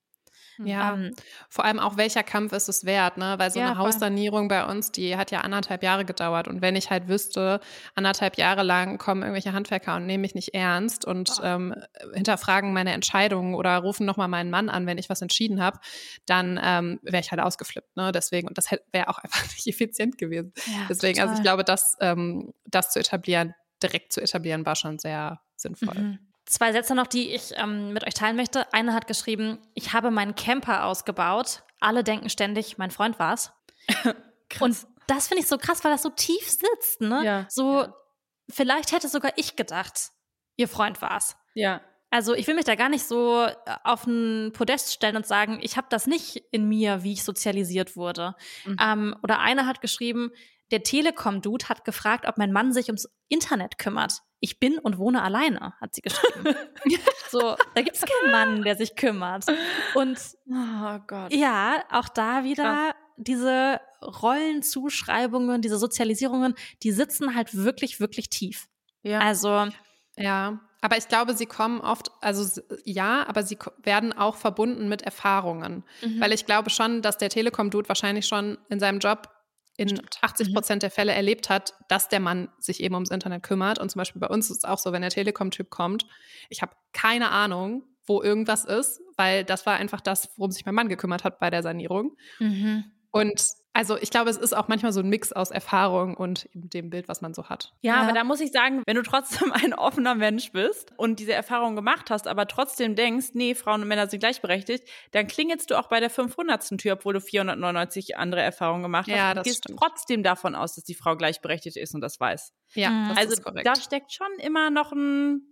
Ja, Ähm, vor allem auch, welcher Kampf ist es wert, ne? Weil so Ja, eine. Haussanierung bei uns, die hat ja anderthalb Jahre gedauert. Und wenn ich halt wüsste, anderthalb Jahre lang kommen irgendwelche Handwerker und nehmen mich nicht ernst und ähm, hinterfragen meine Entscheidungen oder rufen nochmal meinen Mann an, wenn ich was entschieden habe, dann ähm, wäre ich halt ausgeflippt, ne? Deswegen, und das wäre auch einfach nicht effizient gewesen. ja, Deswegen, also ich total. glaube, das, ähm, das zu etablieren, direkt zu etablieren, war schon sehr sinnvoll. Mhm. Zwei Sätze noch, die ich ähm, mit euch teilen möchte. Eine hat geschrieben, ich habe meinen Camper ausgebaut. Alle denken ständig, mein Freund war's. Und das finde ich so krass, weil das so tief sitzt, ne? Ja. So, vielleicht hätte sogar ich gedacht, ihr Freund war's. Ja. Also ich will mich da gar nicht so äh, auf ein Podest stellen und sagen, ich habe das nicht in mir, wie ich sozialisiert wurde. Mhm. Ähm, oder einer hat geschrieben, der Telekom-Dude hat gefragt, ob mein Mann sich ums Internet kümmert. Ich bin und wohne alleine, hat sie geschrieben. so, da gibt es keinen Mann, der sich kümmert. Und Oh Gott. ja, auch da wieder diese Rollenzuschreibungen, diese Sozialisierungen, die sitzen halt wirklich, wirklich tief. Ja. Also, Ja, aber ich glaube, sie kommen oft, also ja, aber sie werden auch verbunden mit Erfahrungen. Mhm. Weil ich glaube schon, dass der Telekom-Dude wahrscheinlich schon in seinem Job in 80 Mhm. Prozent der Fälle erlebt hat, dass der Mann sich eben ums Internet kümmert. Und zum Beispiel bei uns ist es auch so, wenn der Telekom-Typ kommt, ich habe keine Ahnung, wo irgendwas ist, weil das war einfach das, worum sich mein Mann gekümmert hat bei der Sanierung. mhm. Und also ich glaube, es ist auch manchmal so ein Mix aus Erfahrung und dem Bild, was man so hat. Ja, Ja. aber da muss ich sagen, wenn du trotzdem ein offener Mensch bist und diese Erfahrung gemacht hast, aber trotzdem denkst, nee, Frauen und Männer sind gleichberechtigt, dann klingelst du auch bei der 500. Tür, obwohl du 499 andere Erfahrungen gemacht hast. Ja, und das gehst stimmt. trotzdem davon aus, dass die Frau gleichberechtigt ist und das weiß. Ja, Mhm. das also ist korrekt. da steckt schon immer noch ein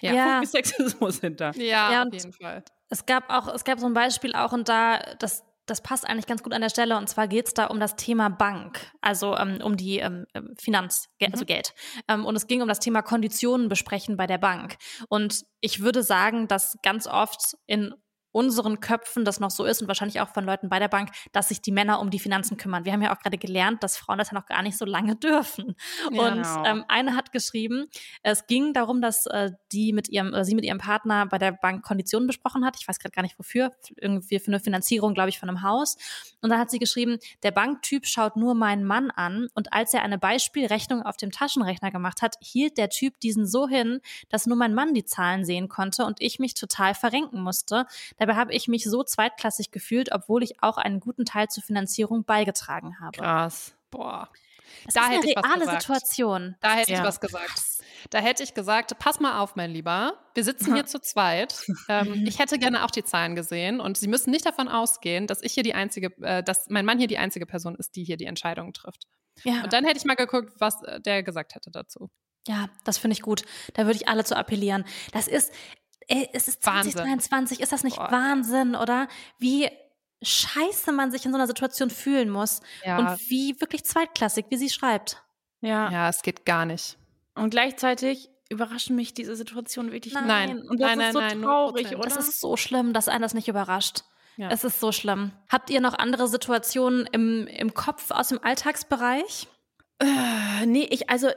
Ja. Ja. Sexismus hinter. ja, Ja, auf und- jeden Fall. Es gab auch, es gab so ein Beispiel auch und da, das, das passt eigentlich ganz gut an der Stelle und zwar geht es da um das Thema Bank, also ähm, um die ähm, ähm, Finanz, also Geld. Ähm, und es ging um das Thema Konditionen besprechen bei der Bank. Und ich würde sagen, dass ganz oft in unseren Köpfen das noch so ist und wahrscheinlich auch von Leuten bei der Bank, dass sich die Männer um die Finanzen kümmern. Wir haben ja auch gerade gelernt, dass Frauen das ja noch gar nicht so lange dürfen. Ja. und Genau. ähm, eine hat geschrieben, es ging darum, dass äh, die mit ihrem, oder sie mit ihrem Partner bei der Bank Konditionen besprochen hat. Ich weiß gerade gar nicht wofür. Irgendwie für eine Finanzierung, glaube ich, von einem Haus. Und dann hat sie geschrieben, der Banktyp schaut nur meinen Mann an und als er eine Beispielrechnung auf dem Taschenrechner gemacht hat, hielt der Typ diesen so hin, dass nur mein Mann die Zahlen sehen konnte und ich mich total verrenken musste. Dabei habe ich mich so zweitklassig gefühlt, obwohl ich auch einen guten Teil zur Finanzierung beigetragen habe. Krass. Boah. Das Da ist eine hätte ich was reale gesagt. Situation. Da hätte ich Ja. was gesagt. Da hätte ich gesagt, pass mal auf, mein Lieber. Wir sitzen hier zu zweit. Ähm, ich hätte gerne auch die Zahlen gesehen und Sie müssen nicht davon ausgehen, dass ich hier die einzige, äh, dass mein Mann hier die einzige Person ist, die hier die Entscheidungen trifft. Ja. Und dann hätte ich mal geguckt, was äh, der gesagt hätte dazu. Ja, das finde ich gut. Da würde ich alle zu appellieren. Das ist, ey, es ist Wahnsinn. 2023, ist das nicht Boah. Wahnsinn, oder? Wie scheiße man sich in so einer Situation fühlen muss Ja, und wie wirklich zweitklassig, wie sie schreibt. Ja. ja, es geht gar nicht. Und gleichzeitig überraschen mich diese Situation wirklich Nein. Nein. Und das Nein, ist nein, so nein, traurig, oder? Das ist so schlimm, dass einen das nicht überrascht. Ja. Es ist so schlimm. Habt ihr noch andere Situationen im, im Kopf aus dem Alltagsbereich? Äh, nee, ich, also,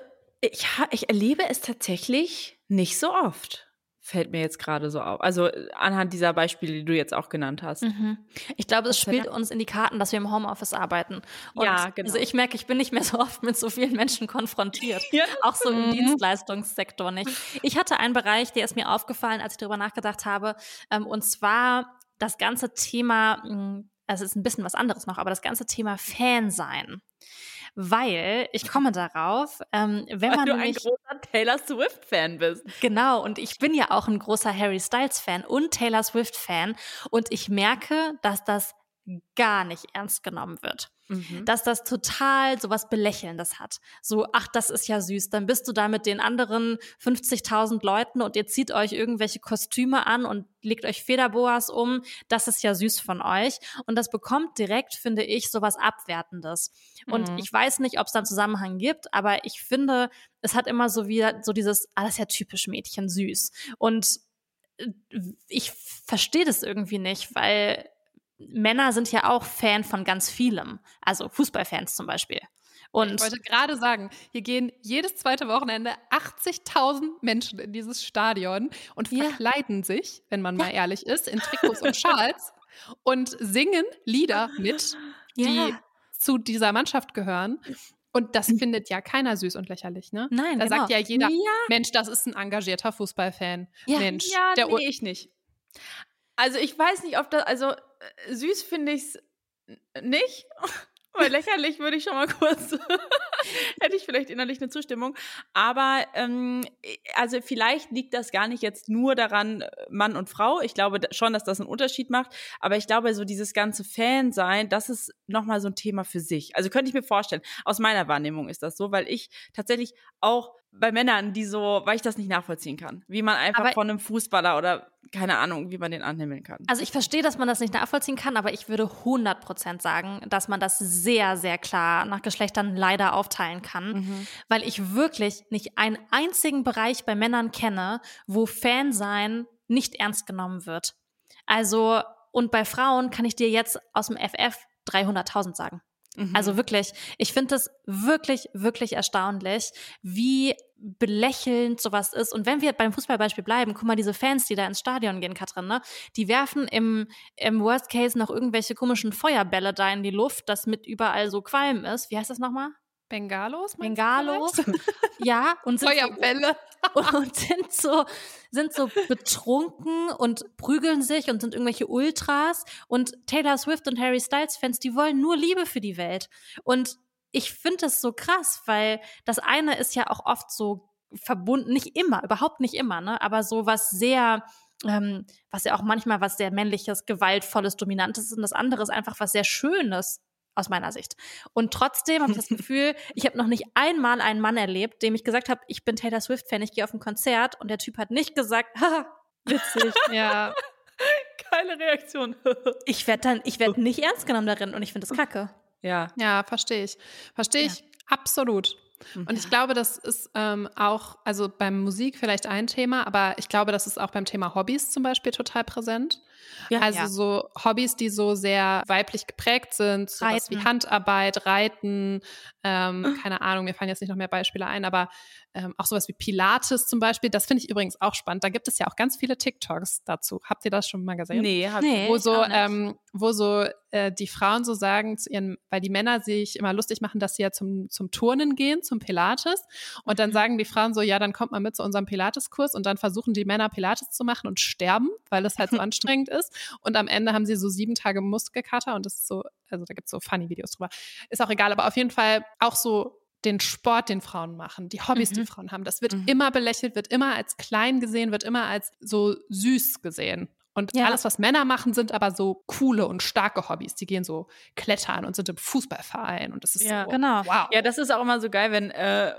ich, ich erlebe es tatsächlich nicht so oft. Fällt mir jetzt gerade so auf. Also äh, anhand dieser Beispiele, die du jetzt auch genannt hast. Mhm. Ich glaube, es spielt uns in die Karten, dass wir im Homeoffice arbeiten. Und Ja, genau. Also ich merke, ich bin nicht mehr so oft mit so vielen Menschen konfrontiert. Ja. Auch so im Mhm. Dienstleistungssektor nicht. Ich hatte einen Bereich, der ist mir aufgefallen, als ich darüber nachgedacht habe. Ähm, und zwar das ganze Thema, also es ist ein bisschen was anderes noch, aber das ganze Thema Fan sein. weil ich komme darauf, ähm, wenn weil man du nämlich, ein großer Taylor Swift-Fan bist. Genau, und ich bin ja auch ein großer Harry Styles-Fan und Taylor Swift-Fan und ich merke, dass das gar nicht ernst genommen wird. Mhm. Dass das total so was Belächelndes hat. So, ach, das ist ja süß. Dann bist du da mit den anderen 50.000 Leuten und ihr zieht euch irgendwelche Kostüme an und legt euch Federboas um. Das ist ja süß von euch. Und das bekommt direkt, finde ich, so was Abwertendes. Und Mhm. ich weiß nicht, ob es da einen Zusammenhang gibt, aber ich finde, es hat immer so wieder so dieses, ah, das ist ja typisch Mädchen, süß. Und äh, ich verstehe das irgendwie nicht, weil Männer sind ja auch Fan von ganz vielem. Also Fußballfans zum Beispiel. Und Ich wollte gerade sagen, hier gehen jedes zweite Wochenende 80.000 Menschen in dieses Stadion und Ja. verkleiden sich, wenn man mal ehrlich ist, in Trikots und Schals und singen Lieder mit, die Ja. zu dieser Mannschaft gehören. Und das findet ja keiner süß und lächerlich, ne? Nein, da genau. sagt ja jeder, Ja. Mensch, das ist ein engagierter Fußballfan. Ja. Mensch, Ja, der nee, ich nicht. Also ich weiß nicht, ob das, also süß finde ich es nicht. Weil lächerlich würde ich schon mal kurz, hätte ich vielleicht innerlich eine Zustimmung. Aber ähm, also vielleicht liegt das gar nicht jetzt nur daran, äh, Mann und Frau. Ich glaube schon, dass das einen Unterschied macht. Aber ich glaube, so dieses ganze Fan-Sein, das ist nochmal so ein Thema für sich. Also könnte ich mir vorstellen. Aus meiner Wahrnehmung ist das so, weil ich tatsächlich auch bei Männern, die so, weil ich das nicht nachvollziehen kann, wie man einfach Aber- von einem Fußballer oder keine Ahnung, wie man den anhimmeln kann. Also ich verstehe, dass man das nicht nachvollziehen kann, aber ich würde 100% sagen, dass man das sehr, sehr klar nach Geschlechtern leider aufteilen kann, Mhm. weil ich wirklich nicht einen einzigen Bereich bei Männern kenne, wo Fan sein nicht ernst genommen wird. Also, und bei Frauen kann ich dir jetzt aus dem FF 300.000 sagen. Mhm. Also wirklich, ich finde es wirklich, wirklich erstaunlich, wie belächelnd sowas ist. Und wenn wir beim Fußballbeispiel bleiben, guck mal, diese Fans, die da ins Stadion gehen, Katrin, ne, die werfen im, im Worst Case noch irgendwelche komischen Feuerbälle da in die Luft, das mit überall so Qualm ist. Wie heißt das nochmal? Bengalos? Bengalos. ja, und sind so, Feuerbälle. und sind so, sind so betrunken und prügeln sich und sind irgendwelche Ultras. Und Taylor Swift und Harry Styles Fans, die wollen nur Liebe für die Welt. Und ich finde das so krass, weil das eine ist ja auch oft so verbunden, nicht immer, überhaupt nicht immer, ne, aber so was sehr, ähm, was ja auch manchmal was sehr männliches, gewaltvolles, dominantes ist und das andere ist einfach was sehr Schönes aus meiner Sicht. Und trotzdem habe ich das Gefühl, ich habe noch nicht einmal einen Mann erlebt, dem ich gesagt habe, ich bin Taylor Swift-Fan, ich gehe auf ein Konzert und der Typ hat nicht gesagt, haha, witzig. Ja, Geile Reaktion. Ich werde dann, ich werde nicht ernst genommen darin und ich finde das kacke. Ja. Ja, verstehe ich. Verstehe ich absolut. Und ich glaube, das ist ähm, auch, also beim Musik vielleicht ein Thema, aber ich glaube, das ist auch beim Thema Hobbys zum Beispiel total präsent. Ja, also ja. so Hobbys, die so sehr weiblich geprägt sind, sowas wie. Handarbeit, Reiten, ähm, keine Ahnung, mir fallen jetzt nicht noch mehr Beispiele ein, aber ähm, auch sowas wie Pilates zum Beispiel, das finde ich übrigens auch spannend. Da gibt es ja auch ganz viele TikToks dazu. Habt ihr das schon mal gesehen? Nee, hab Nee. wo ich so, ähm, wo so äh, die Frauen so sagen zu ihren, weil die Männer sich immer lustig machen, dass sie ja zum, zum Turnen gehen, zum Pilates. Und Mhm. dann sagen die Frauen so, ja, dann kommt man mit zu unserem Pilates-Kurs und dann versuchen die Männer Pilates zu machen und sterben, weil es halt so anstrengend ist. Und am Ende haben sie so sieben Tage Muskelkater und das ist so, also da gibt's so funny Videos drüber. Ist auch egal, aber auf jeden Fall auch so den Sport, den Frauen machen, die Hobbys, die Mhm. Frauen haben. Das wird Mhm. immer belächelt, wird immer als klein gesehen, wird immer als so süß gesehen. Und Ja. alles, was Männer machen, sind aber so coole und starke Hobbys. Die gehen so klettern und sind im Fußballverein. Und das ist Ja, so, genau. wow. Ja, das ist auch immer so geil, wenn äh,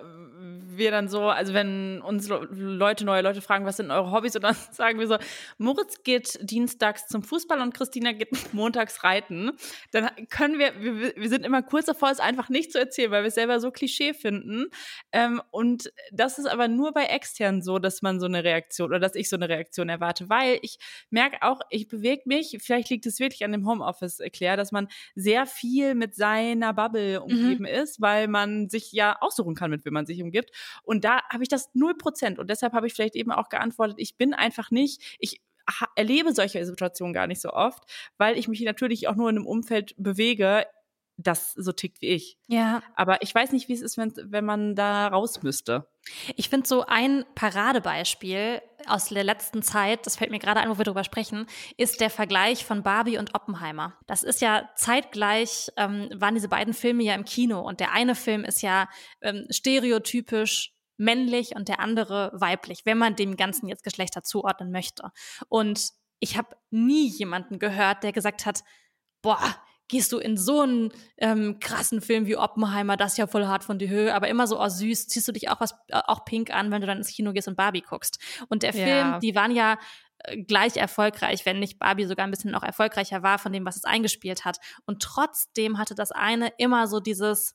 wir dann so, also wenn uns Le- Leute, neue Leute fragen, was sind eure Hobbys, und dann sagen wir so, Moritz geht dienstags zum Fußball und Christina geht montags reiten, dann können wir, wir, wir sind immer kurz davor, es einfach nicht zu erzählen, weil wir es selber so Klischee finden. Ähm, und das ist aber nur bei externen so, dass man so eine Reaktion oder dass ich so eine Reaktion erwarte, weil ich merke auch, ich bewege mich, vielleicht liegt es wirklich an dem Homeoffice, Claire, dass man sehr viel mit seiner Bubble umgeben ist, weil man sich ja aussuchen kann, mit wem man sich umgibt. Und da habe ich das null Prozent. Und deshalb habe ich vielleicht eben auch geantwortet, ich bin einfach nicht, ich erlebe solche Situationen gar nicht so oft, weil ich mich natürlich auch nur in einem Umfeld bewege, das so tickt wie ich. Ja. Aber ich weiß nicht, wie es ist, wenn, wenn man da raus müsste. Ich finde so ein Paradebeispiel aus der letzten Zeit, das fällt mir gerade ein, wo wir drüber sprechen, ist der Vergleich von Barbie und Oppenheimer. Das ist ja zeitgleich, ähm, waren diese beiden Filme ja im Kino und der eine Film ist ja ähm, stereotypisch männlich und der andere weiblich, wenn man dem Ganzen jetzt Geschlechter zuordnen möchte. Und ich habe nie jemanden gehört, der gesagt hat, boah, gehst du in so einen ähm, krassen Film wie Oppenheimer, das ist ja voll hart von die Höhe, aber immer so oh, süß, ziehst du dich auch was äh, auch pink an, wenn du dann ins Kino gehst und Barbie guckst. Und der Film, ja. die waren ja äh, gleich erfolgreich, wenn nicht Barbie sogar ein bisschen noch erfolgreicher war von dem, was es eingespielt hat. Und trotzdem hatte das eine immer so dieses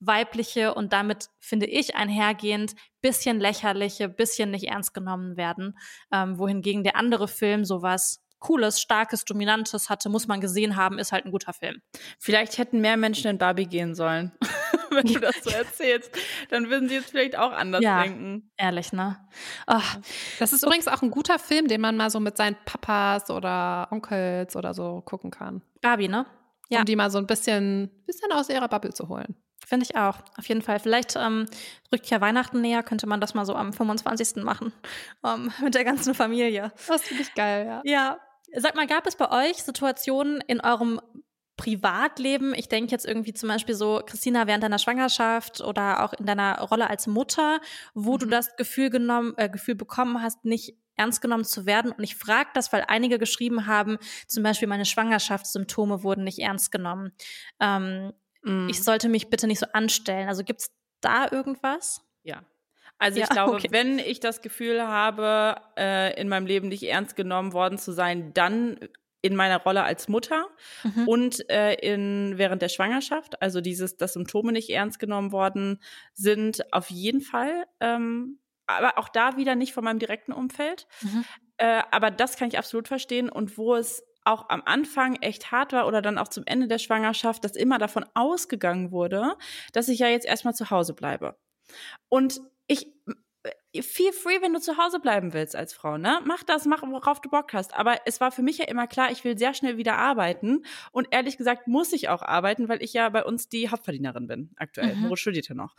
weibliche und damit finde ich einhergehend bisschen lächerliche, bisschen nicht ernst genommen werden, ähm, wohingegen der andere Film sowas Cooles, Starkes, Dominantes hatte, muss man gesehen haben, ist halt ein guter Film. Vielleicht hätten mehr Menschen in Barbie gehen sollen. Wenn du das so erzählst, dann würden sie jetzt vielleicht auch anders ja, denken. Ehrlich, ne? Ach, das ist übrigens auch ein guter Film, den man mal so mit seinen Papas oder Onkels oder so gucken kann. Barbie, ne? Ja. Um die mal so ein bisschen, bisschen aus ihrer Bubble zu holen. Finde ich auch, auf jeden Fall. Vielleicht ähm, rückt ja Weihnachten näher, könnte man das mal so am 25. machen. Ähm, mit der ganzen Familie. Das finde ich geil, ja. Ja, Sag mal, gab es bei euch Situationen in eurem Privatleben, ich denke jetzt irgendwie zum Beispiel so, Christina, während deiner Schwangerschaft oder auch in deiner Rolle als Mutter, wo mhm. du das Gefühl genommen, äh, Gefühl bekommen hast, nicht ernst genommen zu werden. Und ich frage das, weil einige geschrieben haben, zum Beispiel meine Schwangerschaftssymptome wurden nicht ernst genommen. Ähm, mhm. Ich sollte mich bitte nicht so anstellen. Also gibt es da irgendwas? Ja, also ich ja, glaube, okay. wenn ich das Gefühl habe, äh, in meinem Leben nicht ernst genommen worden zu sein, dann in meiner Rolle als Mutter mhm. und äh, in während der Schwangerschaft, also dieses, dass Symptome nicht ernst genommen worden sind, auf jeden Fall. Ähm, aber auch da wieder nicht von meinem direkten Umfeld. Mhm. Äh, aber das kann ich absolut verstehen. Und wo es auch am Anfang echt hart war oder dann auch zum Ende der Schwangerschaft, dass immer davon ausgegangen wurde, dass ich ja jetzt erstmal zu Hause bleibe. Und ich feel free, wenn du zu Hause bleiben willst als Frau, ne? Mach das, mach, worauf du Bock hast. Aber es war für mich ja immer klar, ich will sehr schnell wieder arbeiten. Und ehrlich gesagt muss ich auch arbeiten, weil ich ja bei uns die Hauptverdienerin bin, aktuell. Mhm. Moro studierte noch.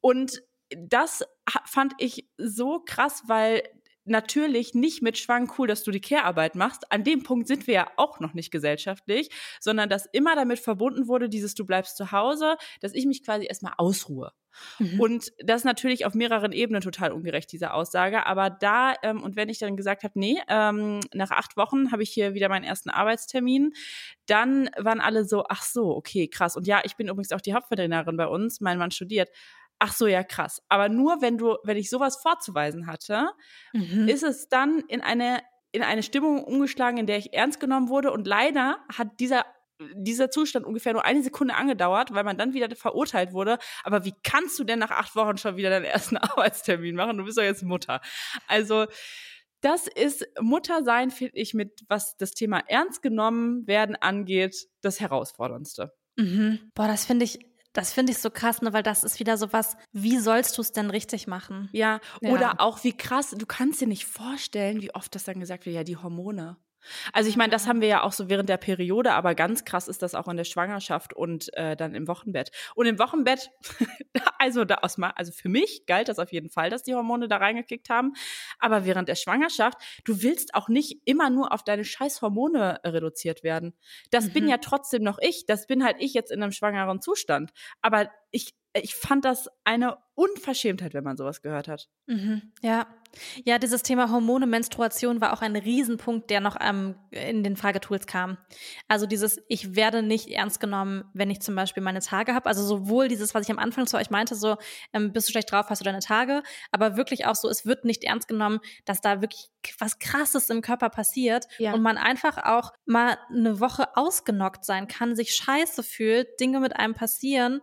Und das fand ich so krass, weil natürlich nicht mit Schwang cool, dass du die Care-Arbeit machst. An dem Punkt sind wir ja auch noch nicht gesellschaftlich, sondern dass immer damit verbunden wurde, dieses du bleibst zu Hause, dass ich mich quasi erstmal ausruhe. Mhm. Und das ist natürlich auf mehreren Ebenen total ungerecht, diese Aussage. Aber da, ähm, und wenn ich dann gesagt habe, nee, ähm, nach acht Wochen habe ich hier wieder meinen ersten Arbeitstermin, dann waren alle so, ach so, okay, krass. Und ja, ich bin übrigens auch die Hauptverdienerin bei uns, mein Mann studiert. Ach so, ja, krass. Aber nur wenn du, wenn ich sowas vorzuweisen hatte, mhm. ist es dann in eine, in eine Stimmung umgeschlagen, in der ich ernst genommen wurde. Und leider hat dieser dieser Zustand ungefähr nur eine Sekunde angedauert, weil man dann wieder verurteilt wurde. Aber wie kannst du denn nach acht Wochen schon wieder deinen ersten Arbeitstermin machen? Du bist doch jetzt Mutter. Also, das ist Muttersein, finde ich, mit was das Thema ernst genommen werden angeht, das Herausforderndste. Mhm. Boah, das finde ich das finde ich so krass, ne, weil das ist wieder so was, wie sollst du es denn richtig machen? Ja, oder ja. auch wie krass, du kannst dir nicht vorstellen, wie oft das dann gesagt wird, ja, die Hormone. Also ich meine, das haben wir ja auch so während der Periode, aber ganz krass ist das auch in der Schwangerschaft und äh, dann im Wochenbett. Und im Wochenbett, also da aus, also für mich galt das auf jeden Fall, dass die Hormone da reingekickt haben. Aber während der Schwangerschaft, du willst auch nicht immer nur auf deine scheiß Hormone reduziert werden. Das mhm. bin ja trotzdem noch ich. Das bin halt ich jetzt in einem schwangeren Zustand. Aber ich, ich fand das eine Unverschämtheit, wenn man sowas gehört hat. Mhm. Ja, ja, dieses Thema Hormone, Menstruation war auch ein Riesenpunkt, der noch ähm, in den Fragetools kam. Also dieses, ich werde nicht ernst genommen, wenn ich zum Beispiel meine Tage habe. Also sowohl dieses, was ich am Anfang zu euch meinte, so, ähm, bist du schlecht drauf, hast du deine Tage, aber wirklich auch so, es wird nicht ernst genommen, dass da wirklich was Krasses im Körper passiert ja. und man einfach auch mal eine Woche ausgenockt sein kann, sich scheiße fühlt, Dinge mit einem passieren.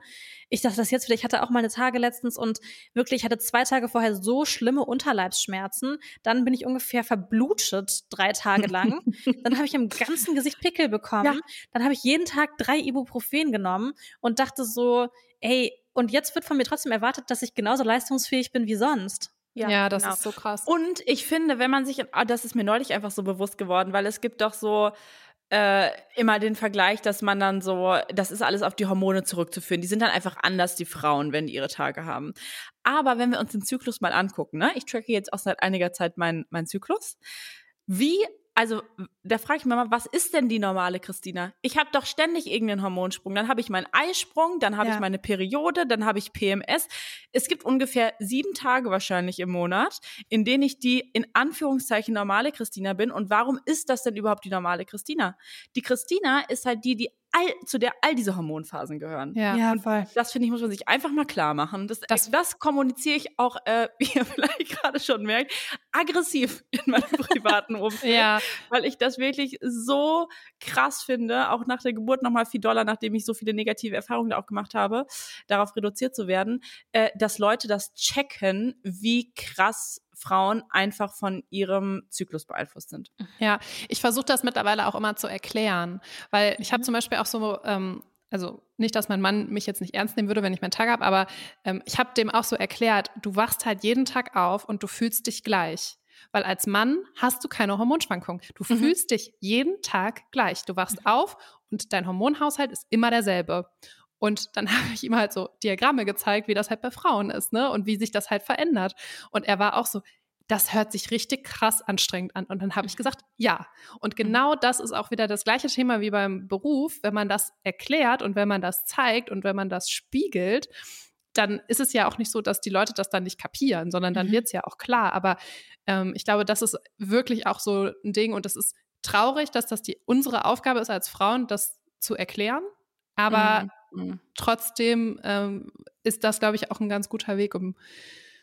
Ich dachte das jetzt wieder, ich hatte auch meine Tage letztens und wirklich, ich hatte zwei Tage vorher so schlimme Unterleibs Halsschmerzen. Dann bin ich ungefähr verblutet drei Tage lang. dann habe ich im ganzen Gesicht Pickel bekommen. Ja. Dann habe ich jeden Tag drei Ibuprofen genommen und dachte so, ey, und jetzt wird von mir trotzdem erwartet, dass ich genauso leistungsfähig bin wie sonst. Ja, ja, das genau. ist so krass. Und ich finde, wenn man sich, ah, das ist mir neulich einfach so bewusst geworden, weil es gibt doch so äh, immer den Vergleich, dass man dann so, das ist alles auf die Hormone zurückzuführen. Die sind dann einfach anders, die Frauen, wenn die ihre Tage haben. Aber wenn wir uns den Zyklus mal angucken, ne? ich tracke jetzt auch seit einiger Zeit meinen mein Zyklus, wie also da frage ich mich mal, was ist denn die normale Christina? Ich habe doch ständig irgendeinen Hormonsprung. Dann habe ich meinen Eisprung, dann habe ja. ich meine Periode, dann habe ich PMS. Es gibt ungefähr sieben Tage wahrscheinlich im Monat, in denen ich die in Anführungszeichen normale Christina bin. Und warum ist das denn überhaupt die normale Christina? Die Christina ist halt die, die all, zu der all diese Hormonphasen gehören. Ja, ja voll. Das finde ich, muss man sich einfach mal klar machen. Das, das, das kommuniziere ich auch, äh, wie ihr vielleicht gerade schon merkt, aggressiv in meinem privaten Umfeld. ja. Weil ich das wirklich so krass finde, auch nach der Geburt nochmal viel doller, nachdem ich so viele negative Erfahrungen da auch gemacht habe, darauf reduziert zu werden, äh, dass Leute das checken, wie krass Frauen einfach von ihrem Zyklus beeinflusst sind. Ja, ich versuche das mittlerweile auch immer zu erklären, weil ich habe mhm. zum Beispiel auch so, ähm, also nicht, dass mein Mann mich jetzt nicht ernst nehmen würde, wenn ich meinen Tag habe, aber ähm, ich habe dem auch so erklärt, du wachst halt jeden Tag auf und du fühlst dich gleich. Weil als Mann hast du keine Hormonschwankung. Du mhm. fühlst dich jeden Tag gleich. Du wachst mhm. auf und dein Hormonhaushalt ist immer derselbe. Und dann habe ich ihm halt so Diagramme gezeigt, wie das halt bei Frauen ist, ne? Und wie sich das halt verändert. Und er war auch so, das hört sich richtig krass anstrengend an. Und dann habe ich mhm. gesagt, ja. Und mhm. genau das ist auch wieder das gleiche Thema wie beim Beruf. Wenn man das erklärt und wenn man das zeigt und wenn man das spiegelt, dann ist es ja auch nicht so, dass die Leute das dann nicht kapieren, sondern dann mhm. wird es ja auch klar. Aber ähm, ich glaube, das ist wirklich auch so ein Ding und das ist traurig, dass das die unsere Aufgabe ist als Frauen, das zu erklären. Aber mhm. Mhm. Trotzdem ähm, ist das, glaube ich, auch ein ganz guter Weg, um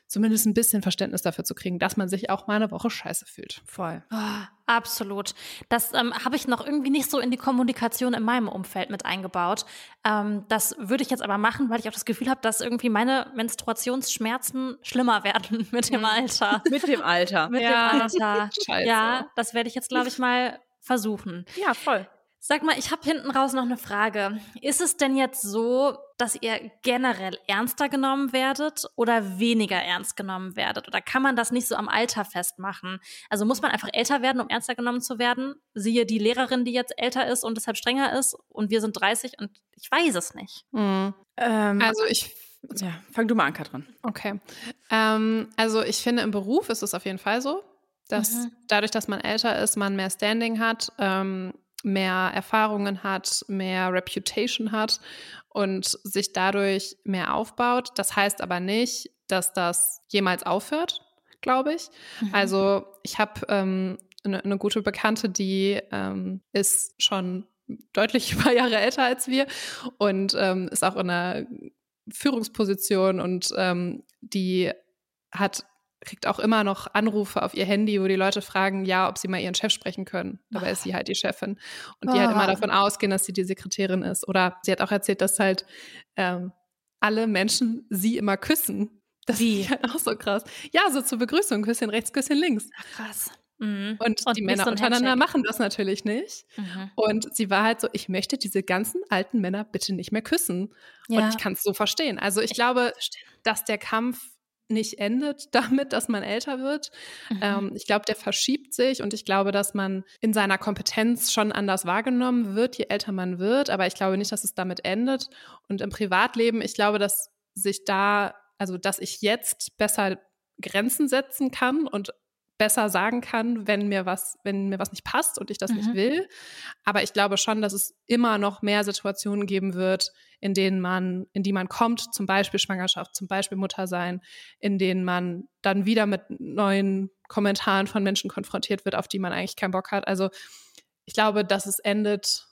zumindest ein bisschen Verständnis dafür zu kriegen, dass man sich auch mal eine Woche scheiße fühlt. Voll. Oh, absolut. Das ähm, habe ich noch irgendwie nicht so in die Kommunikation in meinem Umfeld mit eingebaut. Ähm, das würde ich jetzt aber machen, weil ich auch das Gefühl habe, dass irgendwie meine Menstruationsschmerzen schlimmer werden mit dem mhm. Alter. mit dem Alter. mit ja. dem Alter. Scheiße. Ja, das werde ich jetzt, glaube ich, mal versuchen. Ja, voll. Sag mal, ich habe hinten raus noch eine Frage. Ist es denn jetzt so, dass ihr generell ernster genommen werdet oder weniger ernst genommen werdet? Oder kann man das nicht so am Alter festmachen? Also muss man einfach älter werden, um ernster genommen zu werden? Siehe die Lehrerin, die jetzt älter ist und deshalb strenger ist und wir sind 30 und ich weiß es nicht. Mhm. Ähm, also ich ja, fang du mal an, Katrin. Okay. Ähm, also ich finde, im Beruf ist es auf jeden Fall so, dass mhm. dadurch, dass man älter ist, man mehr Standing hat. Ähm, mehr Erfahrungen hat, mehr Reputation hat und sich dadurch mehr aufbaut. Das heißt aber nicht, dass das jemals aufhört, glaube ich. Mhm. Also ich habe ähm, eine, eine gute Bekannte, die ähm, ist schon deutlich ein paar Jahre älter als wir und ähm, ist auch in einer Führungsposition und ähm, die hat kriegt auch immer noch Anrufe auf ihr Handy, wo die Leute fragen, ja, ob sie mal ihren Chef sprechen können. Dabei ist sie halt die Chefin. Und die halt immer davon ausgehen, dass sie die Sekretärin ist. Oder sie hat auch erzählt, dass halt ähm, alle Menschen sie immer küssen. Das Wie? ist halt auch so krass. Ja, so zur Begrüßung, Küsschen rechts, Küsschen links. Ach, krass. Mhm. Und, und, die Männer so untereinander machen das natürlich nicht. Mhm. Und sie war halt so, ich möchte diese ganzen alten Männer bitte nicht mehr küssen. Ja. Und ich kann es so verstehen. Also ich, ich glaube, dass der Kampf nicht endet damit, dass man älter wird. Mhm. Ähm, ich glaube, der verschiebt sich und ich glaube, dass man in seiner Kompetenz schon anders wahrgenommen wird, je älter man wird. Aber ich glaube nicht, dass es damit endet. Und im Privatleben, ich glaube, dass sich da, also dass ich jetzt besser Grenzen setzen kann und besser sagen kann, wenn mir was, wenn mir was nicht passt und ich das mhm. nicht will. Aber ich glaube schon, dass es immer noch mehr Situationen geben wird, in denen man, in die man kommt, zum Beispiel Schwangerschaft, zum Beispiel Muttersein, in denen man dann wieder mit neuen Kommentaren von Menschen konfrontiert wird, auf die man eigentlich keinen Bock hat. Also ich glaube, dass es endet,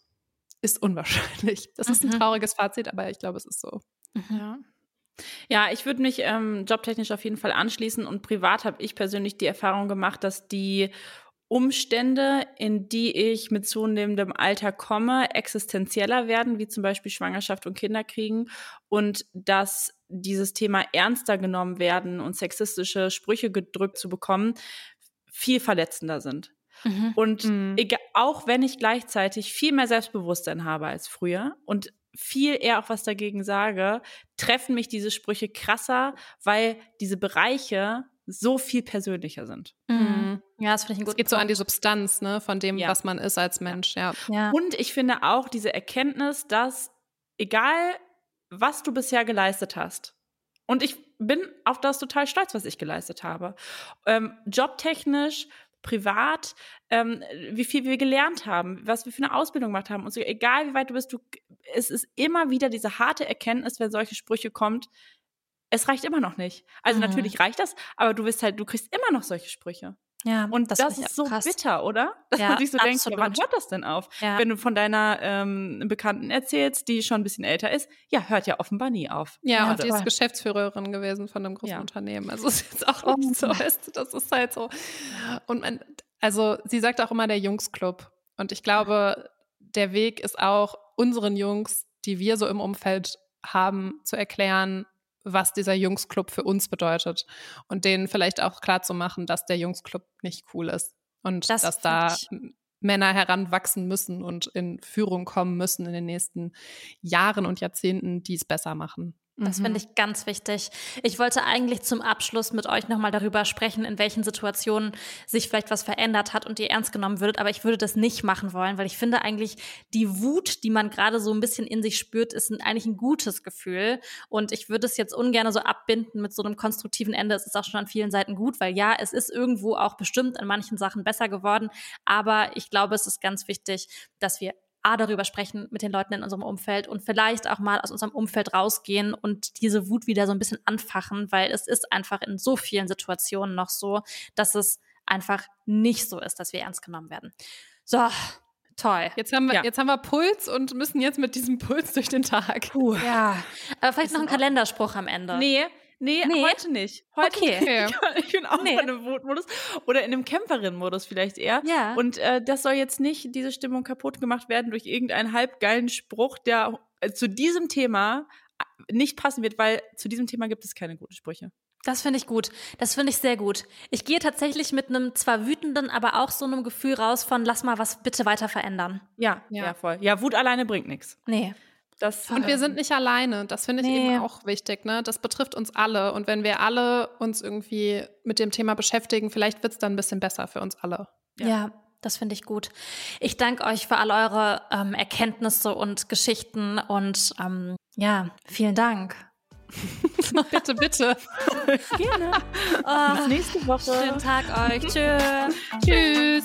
ist unwahrscheinlich. Das mhm. ist ein mhm. trauriges Fazit, aber ich glaube, es ist so. Mhm. Ja. Ja, ich würde mich ähm, jobtechnisch auf jeden Fall anschließen und privat habe ich persönlich die Erfahrung gemacht, dass die Umstände, in die ich mit zunehmendem Alter komme, existenzieller werden, wie zum Beispiel Schwangerschaft und Kinderkriegen und dass dieses Thema ernster genommen werden und sexistische Sprüche gedrückt zu bekommen, viel verletzender sind. Mhm. Und mhm. Auch wenn ich gleichzeitig viel mehr Selbstbewusstsein habe als früher und viel eher auch was dagegen sage, treffen mich diese Sprüche krasser, weil diese Bereiche so viel persönlicher sind. Mhm. mhm. Ja, das finde ich ein gut. Es geht so an die Substanz, ne, von dem, ja. was man ist als Mensch, ja. ja. Und ich finde auch diese Erkenntnis, dass egal, was du bisher geleistet hast, und ich bin auf das total stolz, was ich geleistet habe. Ähm, jobtechnisch, privat, ähm, wie viel wir gelernt haben, was wir für eine Ausbildung gemacht haben und so, egal wie weit du bist, du, es ist immer wieder diese harte Erkenntnis, wenn solche Sprüche kommt, es reicht immer noch nicht. Also mhm. natürlich reicht das, aber du wirst halt, du kriegst immer noch solche Sprüche. Ja, und das, das ist so krass. bitter, oder? Dass ja, man sich so absolut. denkt, ja, wann hört das denn auf? Ja. Wenn du von deiner ähm, Bekannten erzählst, die schon ein bisschen älter ist, ja, hört ja offenbar nie auf. Ja, und die ist Geschäftsführerin gewesen von einem großen Unternehmen. Also ist jetzt auch oh. nicht so, weißt das ist halt so. Und man, also sie sagt auch immer der Jungsclub. Und ich glaube, der Weg ist auch unseren Jungs, die wir so im Umfeld haben, zu erklären, was dieser Jungsclub für uns bedeutet und denen vielleicht auch klar zu machen, dass der Jungsclub nicht cool ist und das dass da Männer heranwachsen müssen und in Führung kommen müssen in den nächsten Jahren und Jahrzehnten, die es besser machen. Das mhm. finde ich ganz wichtig. Ich wollte eigentlich zum Abschluss mit euch nochmal darüber sprechen, in welchen Situationen sich vielleicht was verändert hat und ihr ernst genommen würdet, aber ich würde das nicht machen wollen, weil ich finde eigentlich, die Wut, die man gerade so ein bisschen in sich spürt, ist eigentlich ein gutes Gefühl. Und ich würde es jetzt ungern so abbinden mit so einem konstruktiven Ende. Es ist auch schon an vielen Seiten gut, weil ja, es ist irgendwo auch bestimmt in manchen Sachen besser geworden. Aber ich glaube, es ist ganz wichtig, dass wir A, darüber sprechen mit den Leuten in unserem Umfeld und vielleicht auch mal aus unserem Umfeld rausgehen und diese Wut wieder so ein bisschen anfachen, weil es ist einfach in so vielen Situationen noch so, dass es einfach nicht so ist, dass wir ernst genommen werden. So, Toll. Jetzt haben wir, ja. jetzt haben wir Puls und müssen jetzt mit diesem Puls durch den Tag. Puh. Ja. Aber vielleicht noch ein Kalenderspruch am Ende. Nee, Nee, nee, heute nicht. Heute okay. Nicht. Ich bin auch nee. in einem Wutmodus oder in einem Kämpferin-Modus vielleicht eher. Ja. Und äh, das soll jetzt nicht diese Stimmung kaputt gemacht werden durch irgendeinen halbgeilen Spruch, der äh, zu diesem Thema äh, nicht passen wird, weil zu diesem Thema gibt es keine guten Sprüche. Das finde ich gut. Das finde ich sehr gut. Ich gehe tatsächlich mit einem zwar wütenden, aber auch so einem Gefühl raus von lass mal was bitte weiter verändern. Ja, ja, ja voll. Ja, Wut alleine bringt nichts. Nee. Das, und wir ähm, sind nicht alleine. Das finde ich nee. eben auch wichtig. Ne? Das betrifft uns alle. Und wenn wir alle uns irgendwie mit dem Thema beschäftigen, vielleicht wird es dann ein bisschen besser für uns alle. Ja, ja das finde ich gut. Ich danke euch für all eure ähm, Erkenntnisse und Geschichten und ähm, ja, vielen Dank. bitte, bitte. Gerne. Oh, Bis nächste Woche. Schönen Tag euch. Tschö. Tschüss.